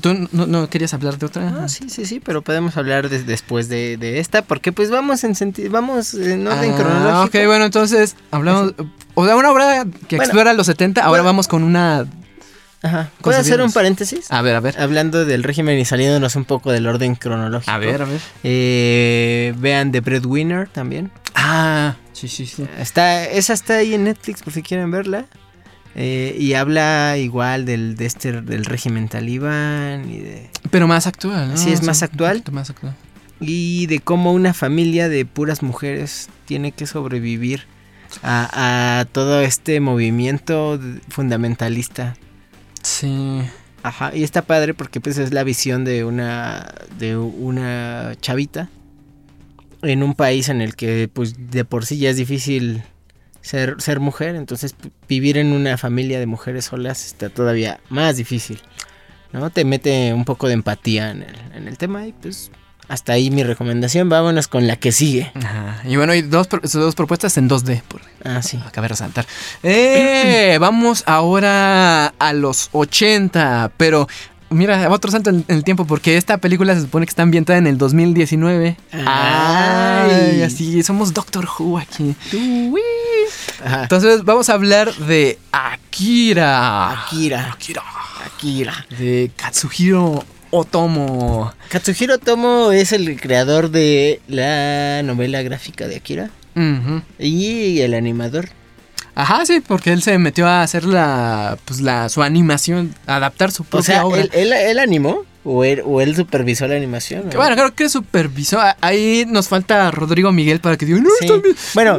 ¿tú no, no querías hablar de otra? Ah, sí, sí, sí, pero podemos hablar de- después de, de esta, porque pues vamos en sentido, vamos en orden Ah, cronológico. Ok, bueno, entonces hablamos. O sea, una obra que Bueno, explora los 70, ahora bueno. vamos con una. Ajá. ¿Puedo hacer un paréntesis? A ver, a ver. Hablando del régimen y saliéndonos un poco del orden cronológico. A ver, a ver. Eh, vean The Breadwinner también. Ah, sí, sí, sí. Está, esa está ahí en Netflix por si quieren verla. Eh, y habla igual del, de este, del régimen talibán y de, Pero más actual, ¿no? Sí, es O sea, más actual. poquito Más actual. y de cómo una familia de puras mujeres tiene que sobrevivir a, a todo este movimiento fundamentalista. Sí. Ajá, y está padre porque pues es la visión de una de una chavita en un país en el que pues de por sí ya es difícil ser, ser mujer, entonces vivir en una familia de mujeres solas está todavía más difícil. ¿No? Te mete un poco de empatía en el, en el tema y pues hasta ahí mi recomendación. Vámonos con la que sigue. Ajá. Y bueno, hay dos, pro- dos propuestas en 2D, por Ah, sí. acabé de resaltar. Eh, vamos ahora a los 80, pero mira, otro salto en el tiempo porque esta película se supone que está ambientada en el 2019. Ay, Ay. así, somos Doctor Who aquí. Entonces vamos a hablar de Akira. Akira. Akira. Akira. De Katsuhiro Otomo. Katsuhiro Tomo es el creador de la novela gráfica de Akira y el animador. Ajá, sí, porque él se metió a hacer la, pues la, su animación, a adaptar su propia O sea, obra. ¿él, él, él animó o él, o él supervisó la animación? Bueno, creo que supervisó. Ahí nos falta Rodrigo Miguel para que diga, no, Sí. bien". Bueno,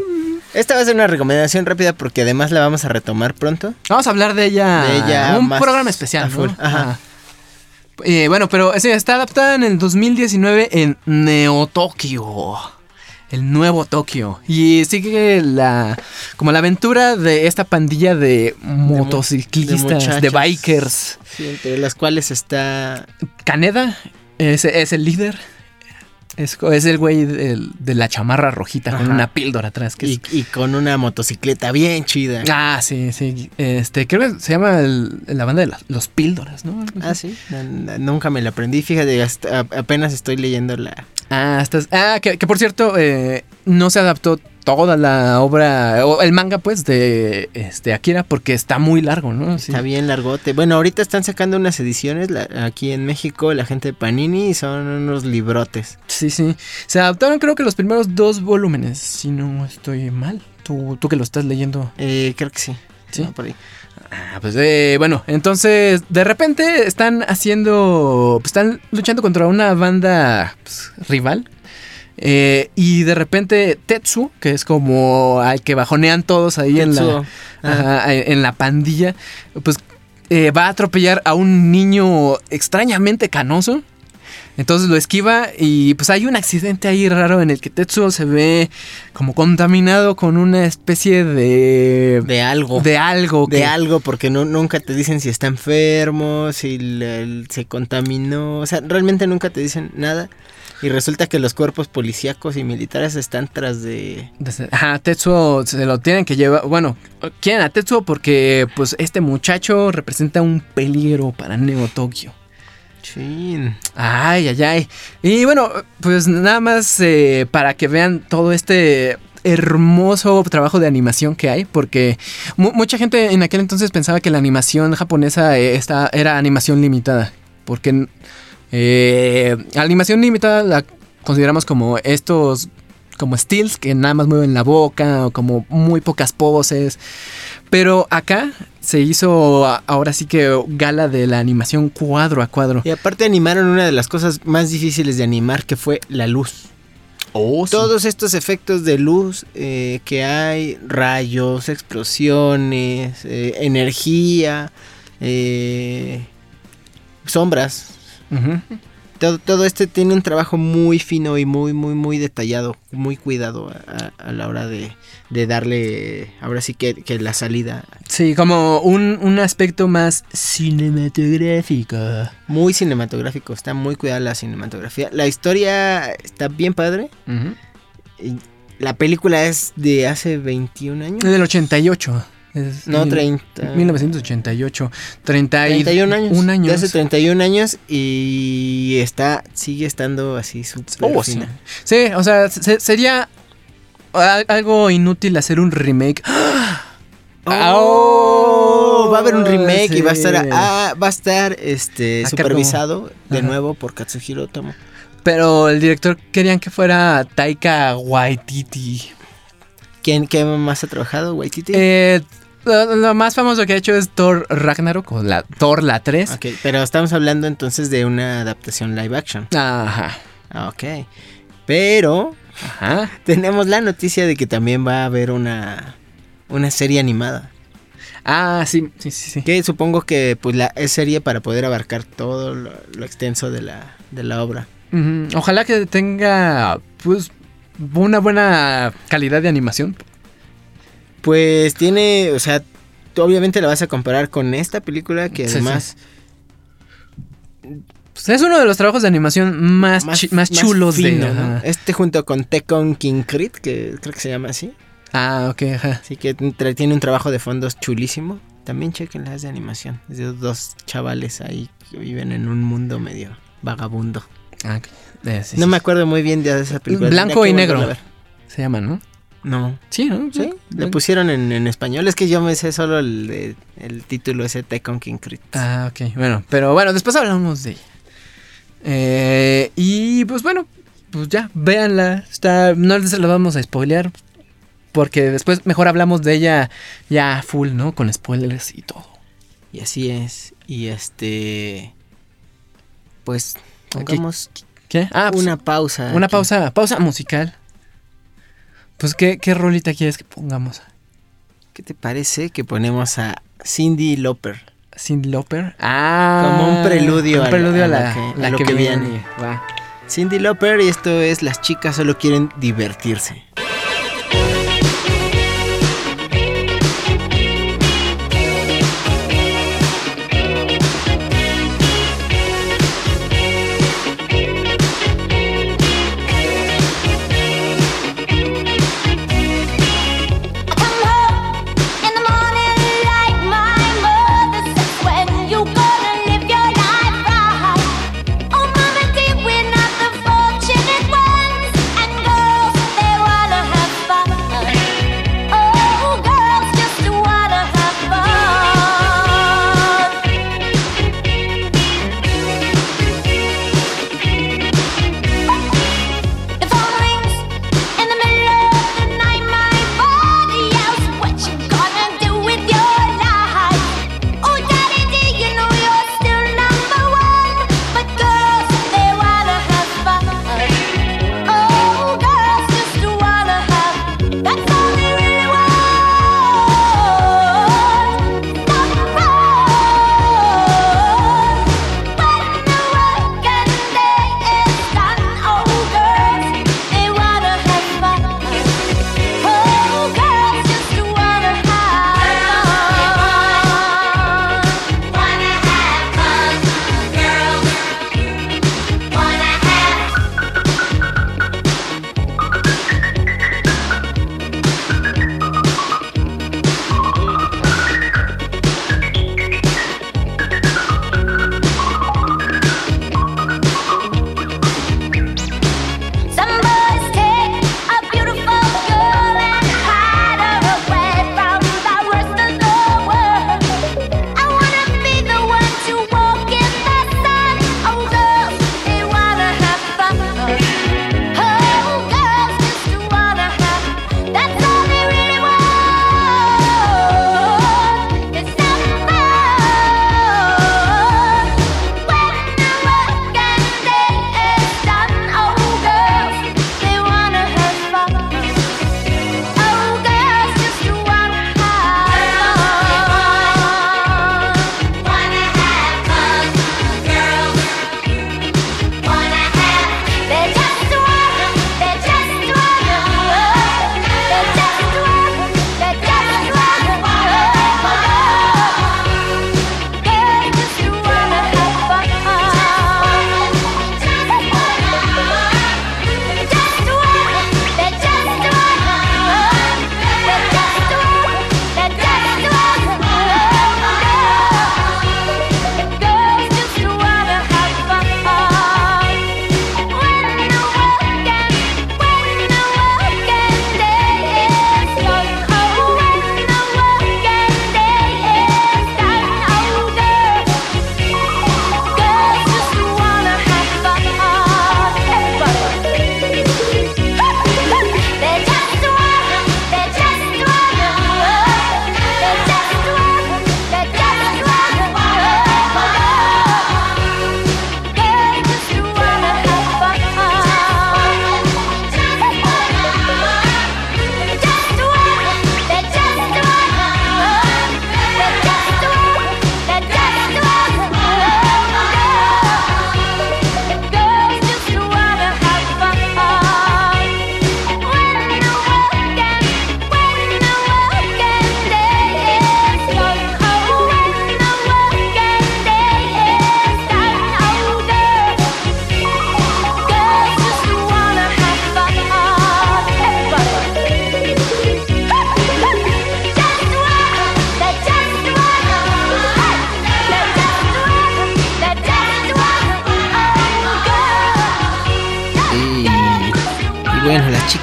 esta va a ser una recomendación rápida porque además la vamos a retomar pronto. Vamos a hablar de ella. De ella Un más programa especial, ¿no? ajá. Eh, bueno, pero sí, está adaptada en el 2019 en Neo Tokio. El nuevo Tokio. Y sigue la. como la aventura de esta pandilla de motociclistas, de, bikers. Sí, entre las cuales está... Kaneda es, es el líder. Es, es el güey del- de, la chamarra rojita con una píldora atrás. Que es- Y, con una motocicleta bien chida. Ah, sí, sí. Este, creo que se llama el- la banda de la- los píldoras, ¿no? Ah, sí. No, no, nunca me la aprendí. Fíjate, hasta- apenas estoy leyendo la... Ah, estás- ah que, que por cierto, eh, no se adaptó toda la obra, o el manga, pues, de este Akira, porque está muy largo, ¿no? Sí. Está bien largote. Bueno, ahorita están sacando unas ediciones la- aquí en México, la gente de Panini, y son unos librotes. Sí, sí. Se adaptaron, creo que los primeros dos volúmenes, si no estoy mal. Tú, tú que lo estás leyendo. Eh, creo que sí. Sí. No, por ahí. Ah, pues eh, bueno, entonces de repente están haciendo, pues, están luchando contra una banda pues, rival. Eh, y de repente Tetsu, que es como al que bajonean todos ahí en la, ajá, en la pandilla, pues eh, va a atropellar a un niño extrañamente canoso. Entonces lo esquiva y pues hay un accidente ahí raro en el que Tetsuo se ve como contaminado con una especie de... De algo. de algo. de que- algo, porque no, nunca te dicen si está enfermo, si le- se contaminó, o sea, realmente nunca te dicen nada. Y resulta que los cuerpos policíacos y militares están tras de... Ajá, Tetsuo se lo tienen que llevar. Bueno, quieren a Tetsuo porque pues este muchacho representa un peligro para Neo Tokio. Chin. Ay, ay, ay. Y bueno, pues nada más eh, para que vean todo este hermoso trabajo de animación que hay, porque mu- mucha gente en aquel entonces pensaba que la animación japonesa eh, esta era animación limitada, porque eh, animación limitada la consideramos como estos como stills que nada más mueven la boca o como muy pocas poses. Pero acá se hizo ahora sí que gala de la animación cuadro a cuadro. Y aparte animaron una de las cosas más difíciles de animar, que fue la luz. Oh, sí. Todos estos efectos de luz eh, que hay, rayos, explosiones, eh, energía, eh, sombras. Todo, todo este tiene un trabajo muy fino y muy, muy, muy detallado, muy cuidado a, a la hora de, de darle, ahora sí que, que la salida. Sí, como un, un aspecto más cinematográfico. Muy cinematográfico, está muy cuidada la cinematografía. La historia está bien padre. Y La película es de hace 21 años. Es del 88. Es No, mil- 30. 1988. 31 31 años. Un año. De hace 31 años y está, sigue estando así súper Oh, sí. Sí, o sea, se- sería algo inútil hacer un remake. Oh, va a haber un remake y va a estar, ah, va a estar este, A cargo. supervisado de Ajá. nuevo por Katsuhiro Otomo. Pero el director querían que fuera Taika Waititi. ¿Quién, ¿Qué más ha trabajado? ¿Waititi? Eh, lo, lo más famoso que ha hecho es Thor Ragnarok, o la, Thor la 3. ok, pero estamos hablando entonces de una adaptación live action. Ajá. Ok. Pero Ajá. tenemos la noticia de que también va a haber una, una serie animada. Ah, sí, sí, sí. sí. Que supongo que pues la es serie para poder abarcar todo lo, lo extenso de la, de la obra. Ojalá que tenga, pues, una buena calidad de animación. Pues tiene, o sea, tú obviamente la vas a comparar con esta película que Sí, además Pues es uno de los trabajos de animación más, chi- más chulos fino, de... ¿no? Este junto con Tekken King Crit, que creo que se llama así. Ah, ok, ajá. Así que tiene un trabajo de fondos chulísimo. También chequen las de animación. Es de dos chavales ahí que viven en un mundo medio vagabundo. Ah. Eh, sí, no sí, me acuerdo muy bien de esa película. Blanco y negro. volverla a ver. Se llaman, ¿no? No. Sí, ¿no? ¿Sí? Le pusieron en, en español. Es que yo me sé solo el, de- el título ese Tekken King Crit. Ah, ok. Bueno, pero bueno, después hablamos de ella. Eh, y pues bueno, pues ya, véanla. Está, no les la vamos a spoilear. Porque después mejor hablamos de ella ya full, ¿no? Con spoilers y todo. Y así es. Y este. Pues. Pongamos ¿Qué? Ah, pues, una pausa. una aquí. pausa, pausa musical. Pues, ¿qué, ¿qué rolita quieres que pongamos? ¿Qué te parece que ponemos a Cindy Lauper? Cindy Lauper. Ah, Como un preludio un a- preludio a a, lo la, que- a la lo que, que viene. viene. Va. Cindy Lauper y esto es Las chicas solo quieren divertirse.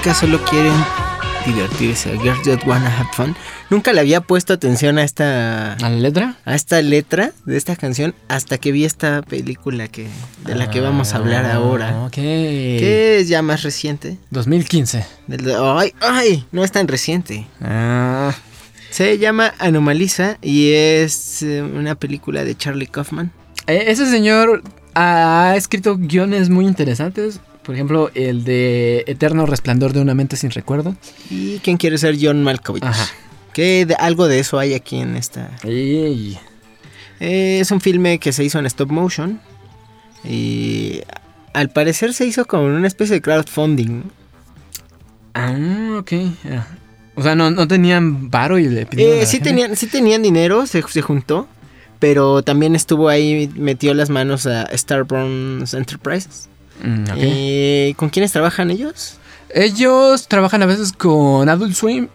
Chicas solo quieren divertirse. Girls just wanna have fun. Nunca le había puesto atención a esta ¿A la letra? a esta letra de esta canción hasta que vi esta película que de la que vamos a hablar Ah, ahora. Ok. Que es ya más reciente. 2015. Del de- ay, ay, no es tan reciente. Ah. Se llama Anomalisa y es eh, una película de Charlie Kaufman. Eh, Ese señor ha escrito guiones muy interesantes. Por ejemplo, el de Eterno Resplandor de una mente sin recuerdo. ¿Y quién quiere ser John Malkovich? Ajá. Que de- algo de eso hay aquí en esta. Ey. Eh, es un filme que se hizo en stop motion. Y al parecer se hizo como una especie de crowdfunding. Ah, ok. ya. O sea, no, no tenían varo y le pidieron Eh, sí, gente? tenían, sí tenían dinero, se, se juntó. Pero también estuvo ahí, metió las manos a Starburns Enterprises. Mm, ok. Eh, ¿Con quiénes trabajan ellos? Ellos trabajan a veces con Adult Swim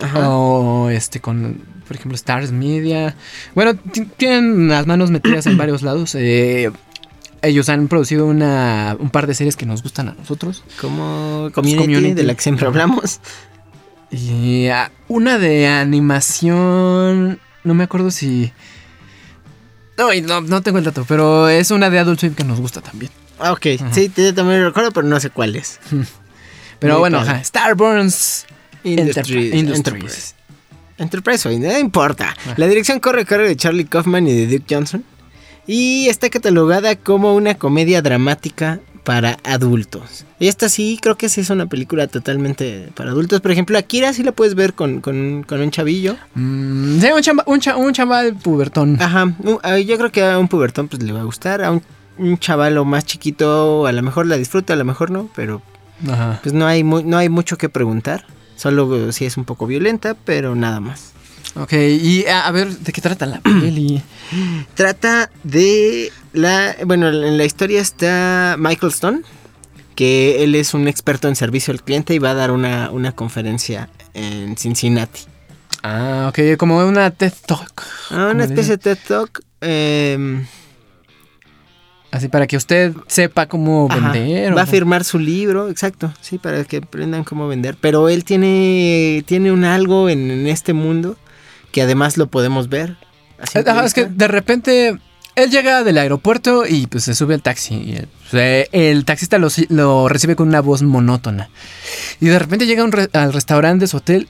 Ajá. o este con, por ejemplo, Stars Media. Bueno, ti- tienen las manos metidas en varios lados. eh, ellos han producido una, un par de series que nos gustan a nosotros. Como community, Community. de la que siempre hablamos. Y ah, una de animación. No me acuerdo si. No, no, no tengo el dato, pero es una de Adult Swim que nos gusta también. Ah, ok. Sí, yo también lo recuerdo, pero no sé cuál es. Pero Muy bueno, ajá, Starburns Industries. Enterpri- Industries. Enterprise. Enterprise hoy, no importa. La dirección corre cargo de Charlie Kaufman y de Duke Johnson. Y está catalogada como una comedia dramática para adultos. Y esta sí, creo que sí es una película totalmente para adultos. Por ejemplo, Akira sí la puedes ver con, con- con un chavillo. Mm, sí, un, chamba- un, cha- un chaval pubertón. Ajá, ah, yo creo que a un pubertón pues le va a gustar. A un, un chavalo más chiquito a lo mejor la disfruta, a lo mejor no. Pero Ajá. pues no hay, mu- no hay mucho que preguntar. Solo si es un poco violenta, pero nada más. Ok, y a, a ver, ¿de qué trata la peli? Trata de la... Bueno, en la historia está Michael Stone, que él es un experto en servicio al cliente y va a dar una, una conferencia en Cincinnati. Ah, ok, como una TED Talk. Ah, una especie de TED Talk. em. Así para que usted sepa cómo ajá, vender. va a firmar su libro, exacto, sí, para que aprendan cómo vender. Pero él tiene, tiene un algo en, en este mundo que además lo podemos ver. Ajá, es que de repente él llega del aeropuerto y pues se sube al taxi. Y el, pues, eh, el taxista lo, lo recibe con una voz monótona. Y de repente llega re- al restaurante de su hotel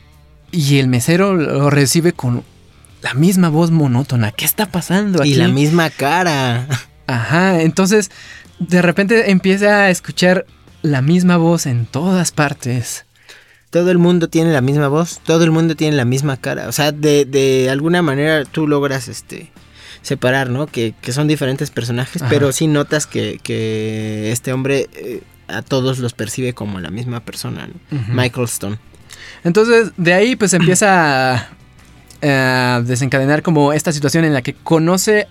y el mesero lo recibe con la misma voz monótona. ¿Qué está pasando aquí? Y la misma cara. Ajá, entonces de repente empieza a escuchar la misma voz en todas partes. Todo el mundo tiene la misma voz, todo el mundo tiene la misma cara. O sea, de, de alguna manera tú logras este separar, ¿no? Que, que son diferentes personajes, Ajá. pero sí notas que, que este hombre eh, a todos los percibe como la misma persona, ¿no? Michael Stone. Entonces de ahí pues empieza a, a desencadenar como esta situación en la que conoce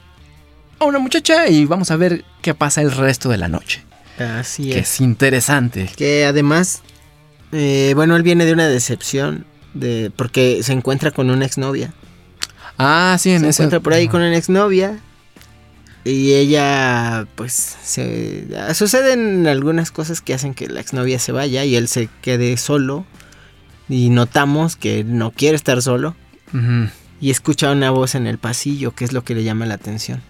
a una muchacha y vamos a ver qué pasa el resto de la noche. Así Que es. es interesante. Que además, eh, bueno, él viene de una decepción, de porque se encuentra con una exnovia. Ah, sí, en se ese... encuentra por ahí con una exnovia y ella pues se suceden algunas cosas que hacen que la exnovia se vaya y él se quede solo y notamos que no quiere estar solo y escucha una voz en el pasillo que es lo que le llama la atención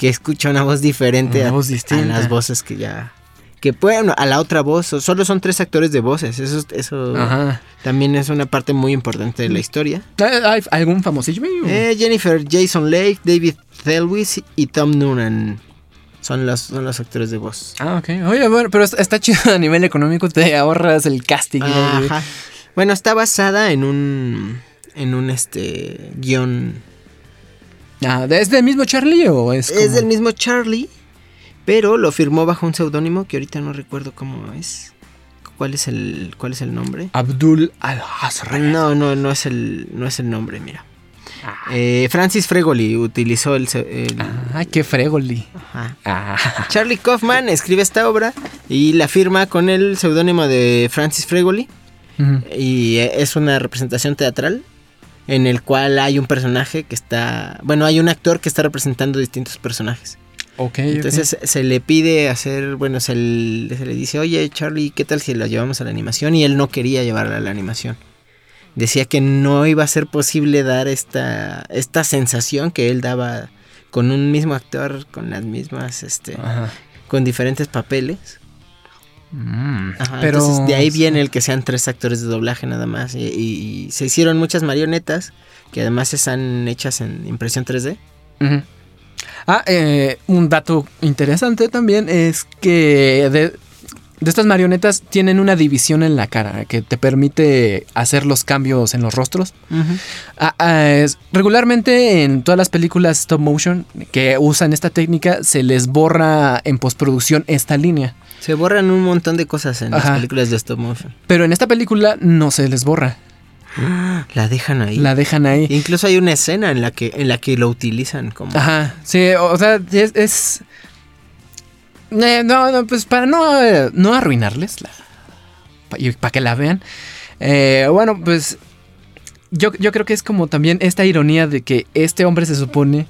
que escucha una voz diferente Una a, voz a las voces que ya que bueno a la otra voz so- solo son tres actores de voces eso eso Ajá. también es una parte muy importante de la historia ¿Hay algún famosillo? eh, Jennifer Jason Leigh, David Thelwis y Tom Noonan son los, son los actores de voz. Ah, ok. Oye, bueno, pero está- chido a nivel económico, te ahorras el casting. ¿no? Ajá. Bueno, está basada en un en un este guion. Ah, ¿Es del mismo Charlie o es Es del mismo Charlie, pero lo firmó bajo un seudónimo que ahorita no recuerdo cómo es. ¿Cuál es el cuál es el nombre? Abdul Al-Hasra? No, no, no es el no es el nombre, mira. Ah. Eh, Francis Fregoli utilizó el, Ay, qué fregoli. ajá. Ah. Charlie Kaufman escribe esta obra y la firma con el seudónimo de Francis Fregoli y eh, es una representación teatral en el cual hay un personaje que está, bueno, hay un actor que está representando distintos personajes. Ok, Entonces se le pide hacer, bueno, se le, se le dice, oye Charlie, ¿qué tal si la llevamos a la animación? Y él no quería llevarla a la animación. Decía que no iba a ser posible dar esta, esta sensación que él daba con un mismo actor, con las mismas, este, Ajá. con diferentes papeles. Mm, Ajá, pero entonces de ahí viene el que sean tres actores de doblaje nada más. Y, se hicieron muchas marionetas que además están hechas en impresión 3D. Ujú. Ah, eh, un dato interesante también es que de, de estas marionetas tienen una división en la cara que te permite hacer los cambios en los rostros. Ah, ah, es- regularmente en todas las películas stop motion que usan esta técnica se les borra en postproducción esta línea. Se borran un montón de cosas en Ajá. las películas de stop motion. Pero en esta película no se les borra. La dejan ahí. La dejan ahí. Incluso hay una escena en la que, en la que lo utilizan como... Ajá, sí, o sea, es... es- eh, no, no, pues para no, eh, no arruinarles la, y para que la vean. eh, bueno, pues yo, yo creo que es como también esta ironía de que este hombre se supone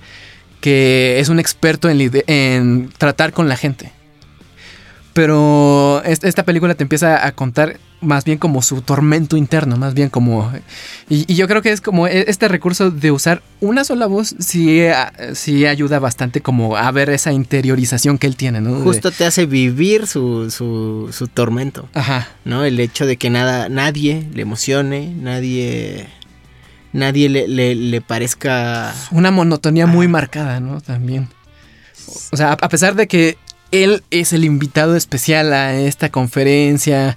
que es un experto en, en tratar con la gente. Pero es- esta película te empieza a contar más bien como su tormento interno, más bien como... Y, y yo creo que es como e- este recurso de usar una sola voz, sí, sí ayuda bastante como a ver esa interiorización que él tiene, ¿no? De- Justo te hace vivir su, su, su tormento, Ajá. ¿no? El hecho de que nada, nadie le emocione, nadie... Nadie le, le, le parezca... Una monotonía muy marcada, ¿no? También. O sea, a pesar de que él es el invitado especial a esta conferencia,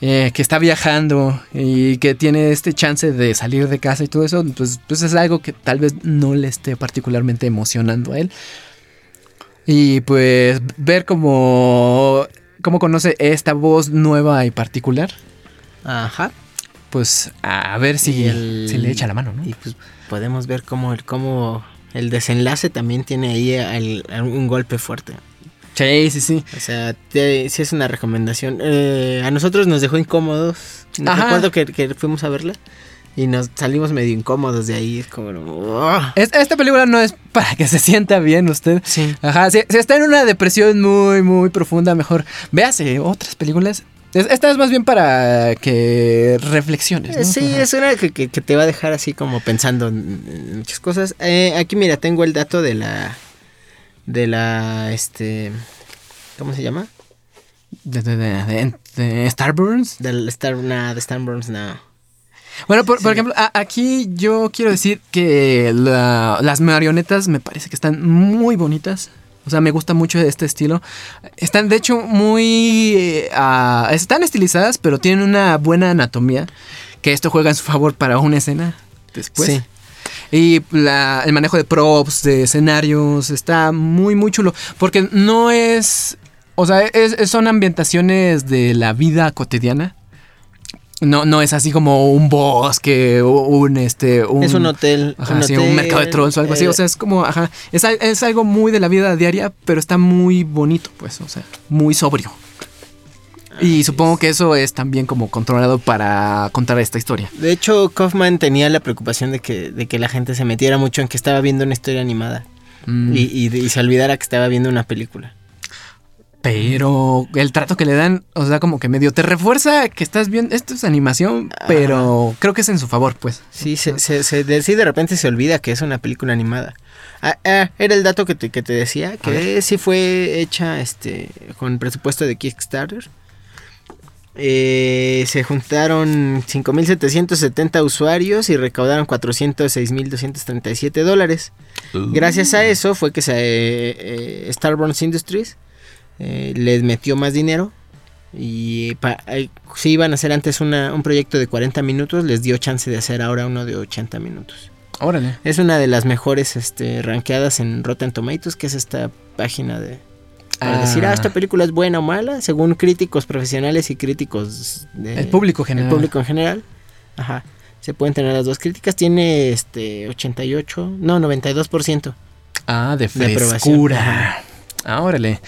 eh, que está viajando y que tiene este chance de salir de casa y todo eso, pues, pues es algo que tal vez no le esté particularmente emocionando a él. Y pues ver cómo, cómo conoce esta voz nueva y particular, Ajá. pues a ver si, el- si le echa la mano, ¿no? Y pues podemos ver cómo el, cómo el desenlace también tiene ahí un golpe fuerte. Sí, sí, sí. O sea, te- sí es una recomendación. Eh, a nosotros nos dejó incómodos. Recuerdo que, que fuimos a verla y nos salimos medio incómodos de ahí. Es como... Esta película no es para que se sienta bien usted. Sí. Ajá, si, si está en una depresión muy, muy profunda, mejor véase otras películas. Es- Esta es más bien para que reflexiones. ¿no? Sí, Ajá. es una que, que- que te va a dejar así como pensando en, en muchas cosas. Eh, aquí mira, tengo el dato de la... De la... Este... ¿Cómo se llama? De, de, de- de- Starburns. Del Star... Nah, de Starburns, no. Bueno, por, por ejemplo, a- aquí yo quiero decir que la- las marionetas me parece que están muy bonitas. O sea, me gusta mucho este estilo. Están, de hecho, muy... eh, están estilizadas, pero tienen una buena anatomía. Que esto juega en su favor para una escena después. Sí. Y la- el manejo de props, de escenarios, está muy, muy chulo. Porque no es... O sea, es- es- son ambientaciones de la vida cotidiana. No, no es así como un bosque o un este. Un, es un hotel. Ajá, sí, un mercado de trolls o algo así. O sea, es como, ajá. Es, es algo muy de la vida diaria, pero está muy bonito, pues. O sea, muy sobrio. Y supongo que eso es también como controlado para contar esta historia. De hecho, Kaufman tenía la preocupación de que, de que la gente se metiera mucho en que estaba viendo una historia animada Mm. y, y- y se olvidara que estaba viendo una película. Pero el trato que le dan, o sea, como que medio te refuerza que estás viendo. Esto es animación, pero creo que es en su favor, pues. Sí, se, se- se- de, sí, de repente se olvida que es una película animada. Ah, ah, era el dato que te, que te decía, que sí fue hecha este con presupuesto de Kickstarter. Eh, se juntaron 5.770 usuarios y recaudaron 406.237 dólares. Gracias a eso fue que se, eh, eh, Starburns Industries eh, les metió más dinero. Y pa- eh, si iban a hacer antes una- un proyecto de 40 minutos, les dio chance de hacer ahora uno de 80 minutos. Órale. Es una de las mejores este, rankeadas en Rotten Tomatoes, que es esta página de... Para Ah. decir, ah, esta película es buena o mala, según críticos profesionales y críticos de... El público general. El público en general. Ajá. Se pueden tener las dos críticas. Tiene este 88, no, 92%. Ah, de De frescura. Ah, órale.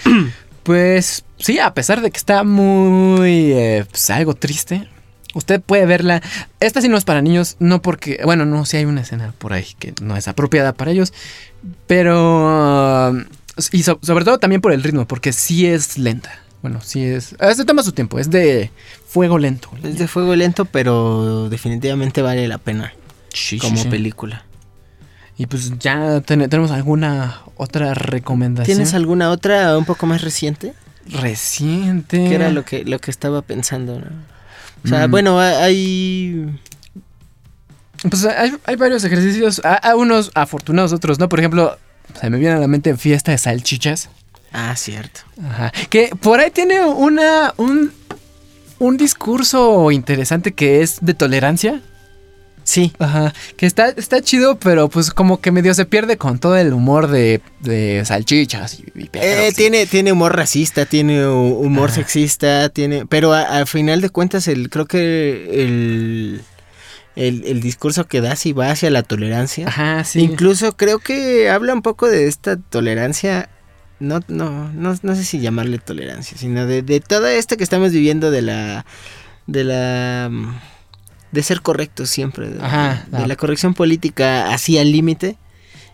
pues sí, a pesar de que está muy. eh, pues, algo triste. Usted puede verla. Esta sí no es para niños, no porque. Bueno, no, sí hay una escena por ahí que no es apropiada para ellos. Pero. Y so- sobre todo también por el ritmo, porque sí es lenta. Bueno, sí es... ah, Se toma su tiempo, es de fuego lento. Es de fuego lento, pero definitivamente vale la pena Sí, como sí. película. Y pues ya ten- tenemos alguna otra recomendación. ¿Tienes alguna otra un poco más reciente? Reciente. Que era lo que, lo que estaba pensando, ¿no? O sea, Mm. bueno, ha- hay... Pues hay, hay varios ejercicios, a, a unos afortunados, otros no. Por ejemplo, se me viene a la mente fiesta de salchichas. Ah, cierto. Ajá. Que por ahí tiene una un, un discurso interesante que es de tolerancia. Sí, Ajá. Que está, está chido, pero pues como que medio se pierde con todo el humor de, de salchichas y, y perros Eh, tiene, tiene humor racista, tiene hu- humor Ajá. sexista, tiene. Pero al final de cuentas, el, creo que el, el, el discurso que da sí va hacia la tolerancia. Ajá, sí. Incluso creo que habla un poco de esta tolerancia. No, no, no, no sé si llamarle tolerancia, sino de, de todo esto que estamos viviendo de la. de la. mm, de ser correctos siempre. De, Ajá, de la- la corrección política así al límite.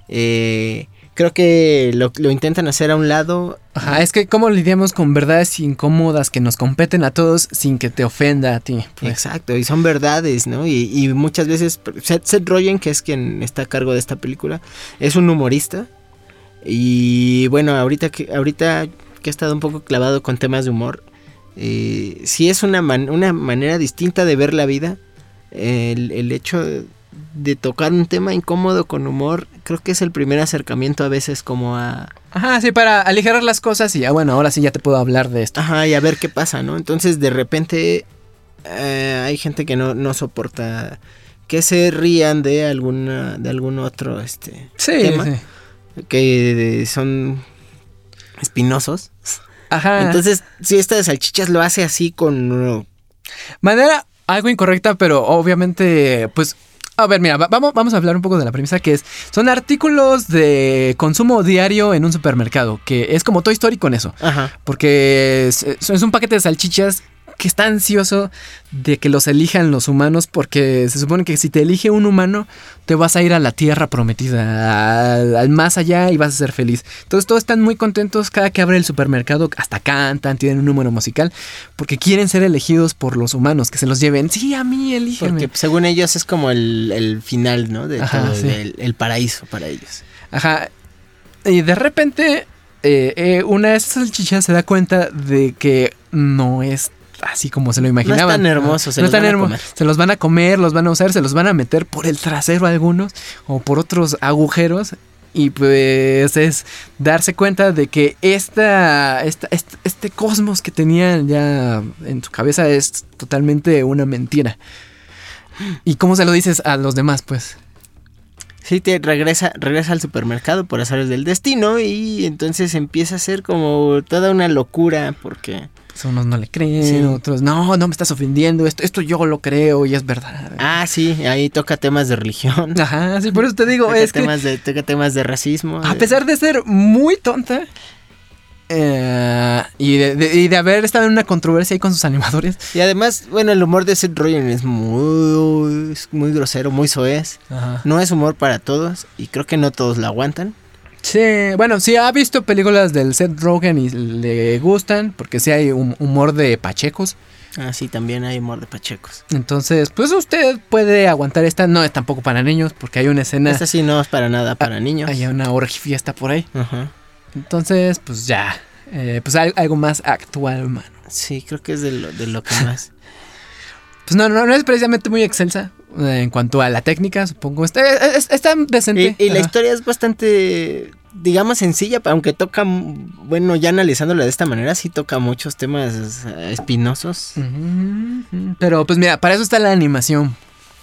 Eh, creo que lo, lo intentan hacer a un lado. Ajá, es que cómo lidiamos con verdades incómodas que nos competen a todos sin que te ofenda a ti. Pues. Exacto, y son verdades, ¿no? Y, y muchas veces Seth, Seth Rogen, que es quien está a cargo de esta película, es un humorista. Y bueno, ahorita que, ahorita que he estado un poco clavado con temas de humor, eh, sí es una, man- una manera distinta de ver la vida. El, el hecho de tocar un tema incómodo con humor, creo que es el primer acercamiento a veces como a... Ajá, sí, para aligerar las cosas y ya, bueno, ahora sí ya te puedo hablar de esto. Ajá, y a ver qué pasa, ¿no? Entonces de repente eh, hay gente que no, no soporta que se rían de alguna de algún otro este Sí, tema sí. que son espinosos. Ajá. Entonces, si esta de salchichas lo hace así con Manera algo incorrecta, pero obviamente, pues. A ver, mira, va- vamos, vamos a hablar un poco de la premisa que es. Son artículos de consumo diario en un supermercado. Que es como Toy Story con eso. ajá. Porque es, es un paquete de salchichas que está ansioso de que los elijan los humanos. Porque se supone que si te elige un humano, te vas a ir a la tierra prometida, al, al más allá y vas a ser feliz. Entonces todos están muy contentos cada que abre el supermercado, hasta cantan, tienen un número musical, porque quieren ser elegidos por los humanos, que se los lleven. Sí, a mí, elígeme. Porque según ellos es como el, el final, ¿no? De Ajá, todo, sí. el paraíso para ellos. Ajá. Y de repente, eh, eh, una de esas salchichas se da cuenta de que no es así como se lo imaginaban. tan hermoso, se no los es tan van a comer. Se los van a comer, los van a usar, se los van a meter por el trasero algunos o por otros agujeros. Y pues es darse cuenta de que esta, esta- este, este cosmos que tenían ya en su cabeza es totalmente una mentira. ¿Y cómo se lo dices a los demás, pues? Sí, te regresa, regresa al supermercado por azares del destino y entonces empieza a ser como toda una locura porque... Pues unos no le creen, Sí. otros, no, no me estás ofendiendo, esto, esto yo lo creo y es verdad. Ah, sí, ahí toca temas de religión. Ajá, sí, por eso te digo, toca, es que temas de, toca temas de racismo. a de- pesar de ser muy tonta eh, y, de, de- y de haber estado en una controversia ahí con sus animadores, Y además, bueno, el humor de Seth Rogen es muy, muy grosero, muy soez. No es humor para todos y creo que no todos lo aguantan. Sí, bueno, si ha visto películas del Seth Rogen y le gustan, porque sí hay un humor de pachecos. Ah, sí, también hay humor de pachecos. Entonces, pues usted puede aguantar esta. No es tampoco para niños, porque hay una escena. Esta sí no es para nada para niños. Hay una orgie fiesta por ahí. Ajá. Entonces, pues ya. eh, pues al- algo más actual, mano. Sí, creo que es de lo, de lo que más. Pues no, no, no es precisamente muy excelsa eh, en cuanto a la técnica, supongo. Está, es- está decente. Y, y la historia es bastante, digamos, sencilla, aunque toca, bueno, ya analizándola de esta manera, sí toca muchos temas eh, espinosos. Pero pues mira, para eso está la animación.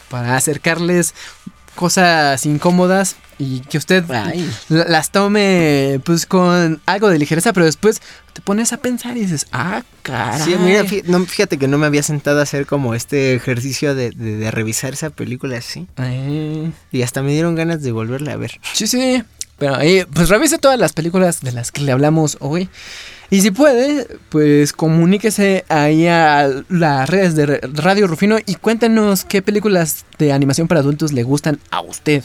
Para acercarles cosas incómodas y que usted Ay. las tome pues con algo de ligereza, pero después te pones a pensar y dices, ah, caray. Sí, mira, fí- no, fíjate que no me había sentado a hacer como este ejercicio de, de- de revisar esa película así. Eh, Y hasta me dieron ganas de volverla a ver. sí, sí. Pero ahí, pues revise todas las películas de las que le hablamos hoy. Y si puede, pues comuníquese ahí a las redes de Radio Rufino y cuéntenos qué películas de animación para adultos le gustan a usted.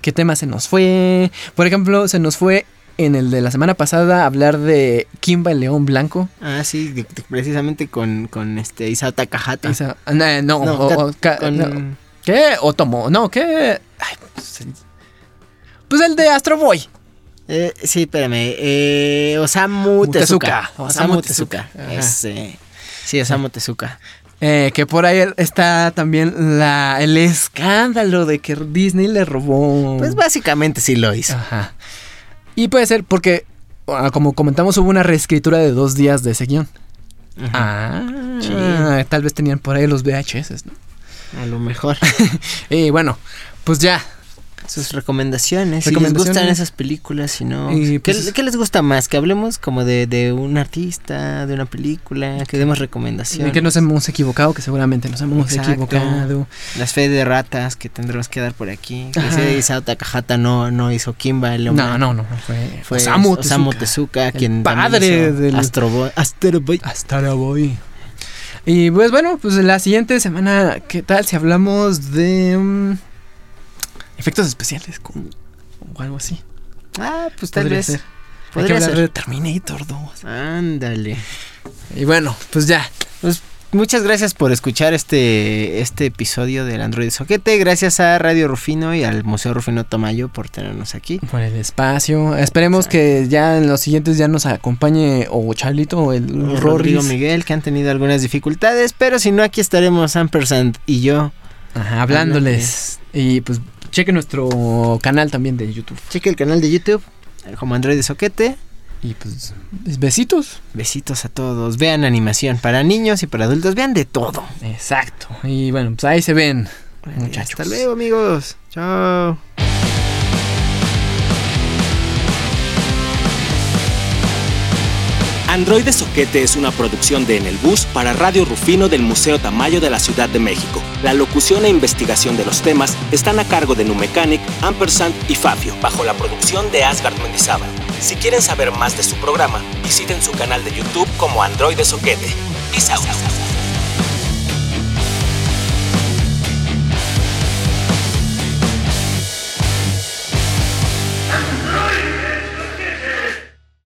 ¿Qué tema se nos fue? Por ejemplo, se nos fue en el de la semana pasada hablar de Kimba el León Blanco. Ah, sí, precisamente con, con este Isao Takahata. Eh, no, No, o- o- con- no. ¿Qué? Otomo, no, ¿qué? Ay, pues, pues el de Astro Boy. Eh, sí, espérame. Eh, Osamu Tezuka. Osamu Osamu Tezuka. Sí, Osamu Tezuka. Eh, que por ahí está también la, el escándalo de que Disney le robó. Pues básicamente sí lo hizo. Ajá. Y puede ser porque, ah, como comentamos, hubo una reescritura de dos días de ese guion. Ah, tal vez tenían por ahí los VHS, ¿no? A lo mejor. Y bueno, pues ya. Sus recomendaciones. Si les gustan esas películas, si no. Y, ¿Qué, pues- qué les gusta más? Que hablemos como de, de un artista, de una película, que demos recomendaciones. Que nos hemos equivocado, que seguramente nos hemos Exacto. equivocado. Las fe de ratas que tendremos que dar por aquí. Que ese Isao Takahata no, no hizo Kimba, el hombre. No, no, no. Fue, Fue Osamu Osamu, Tezuka. Quien padre hizo del- Astro Boy. Astro Boy. Hasta la voy. Y pues bueno, pues la siguiente semana, ¿qué tal si hablamos de mm, efectos especiales con- o algo así? Ah, pues tal Podría vez. ser. Hay que Podría hablar ser. de Terminator 2. Ándale. Y bueno, pues ya. Pues muchas gracias por escuchar este, este episodio del Android Soquete. Gracias a Radio Rufino y al Museo Rufino Tomayo por tenernos aquí. Por el espacio. Esperemos que ya en los siguientes ya nos acompañe o Charlito o el Rodrigo Rorris. Miguel, que han tenido algunas dificultades, pero si no, aquí estaremos Ampersand y yo. Ajá, hablándoles. Y pues cheque nuestro canal también de YouTube. Cheque el canal de YouTube, como Android Soquete. Y pues besitos. Besitos a todos. Vean animación para niños y para adultos. Vean de todo. Exacto. Y bueno, pues ahí se ven. Muchachos. Hasta luego, amigos. Chao. Androide Soquete es una producción de En el Bus para Radio Rufino del Museo Tamayo de la Ciudad de México. La locución e investigación de los temas están a cargo de Numecanic, Ampersand y Fabio, bajo la producción de Asgard Mendizábal. Si quieren saber más de su programa, visiten su canal de YouTube como Androide Soquete. Peace out.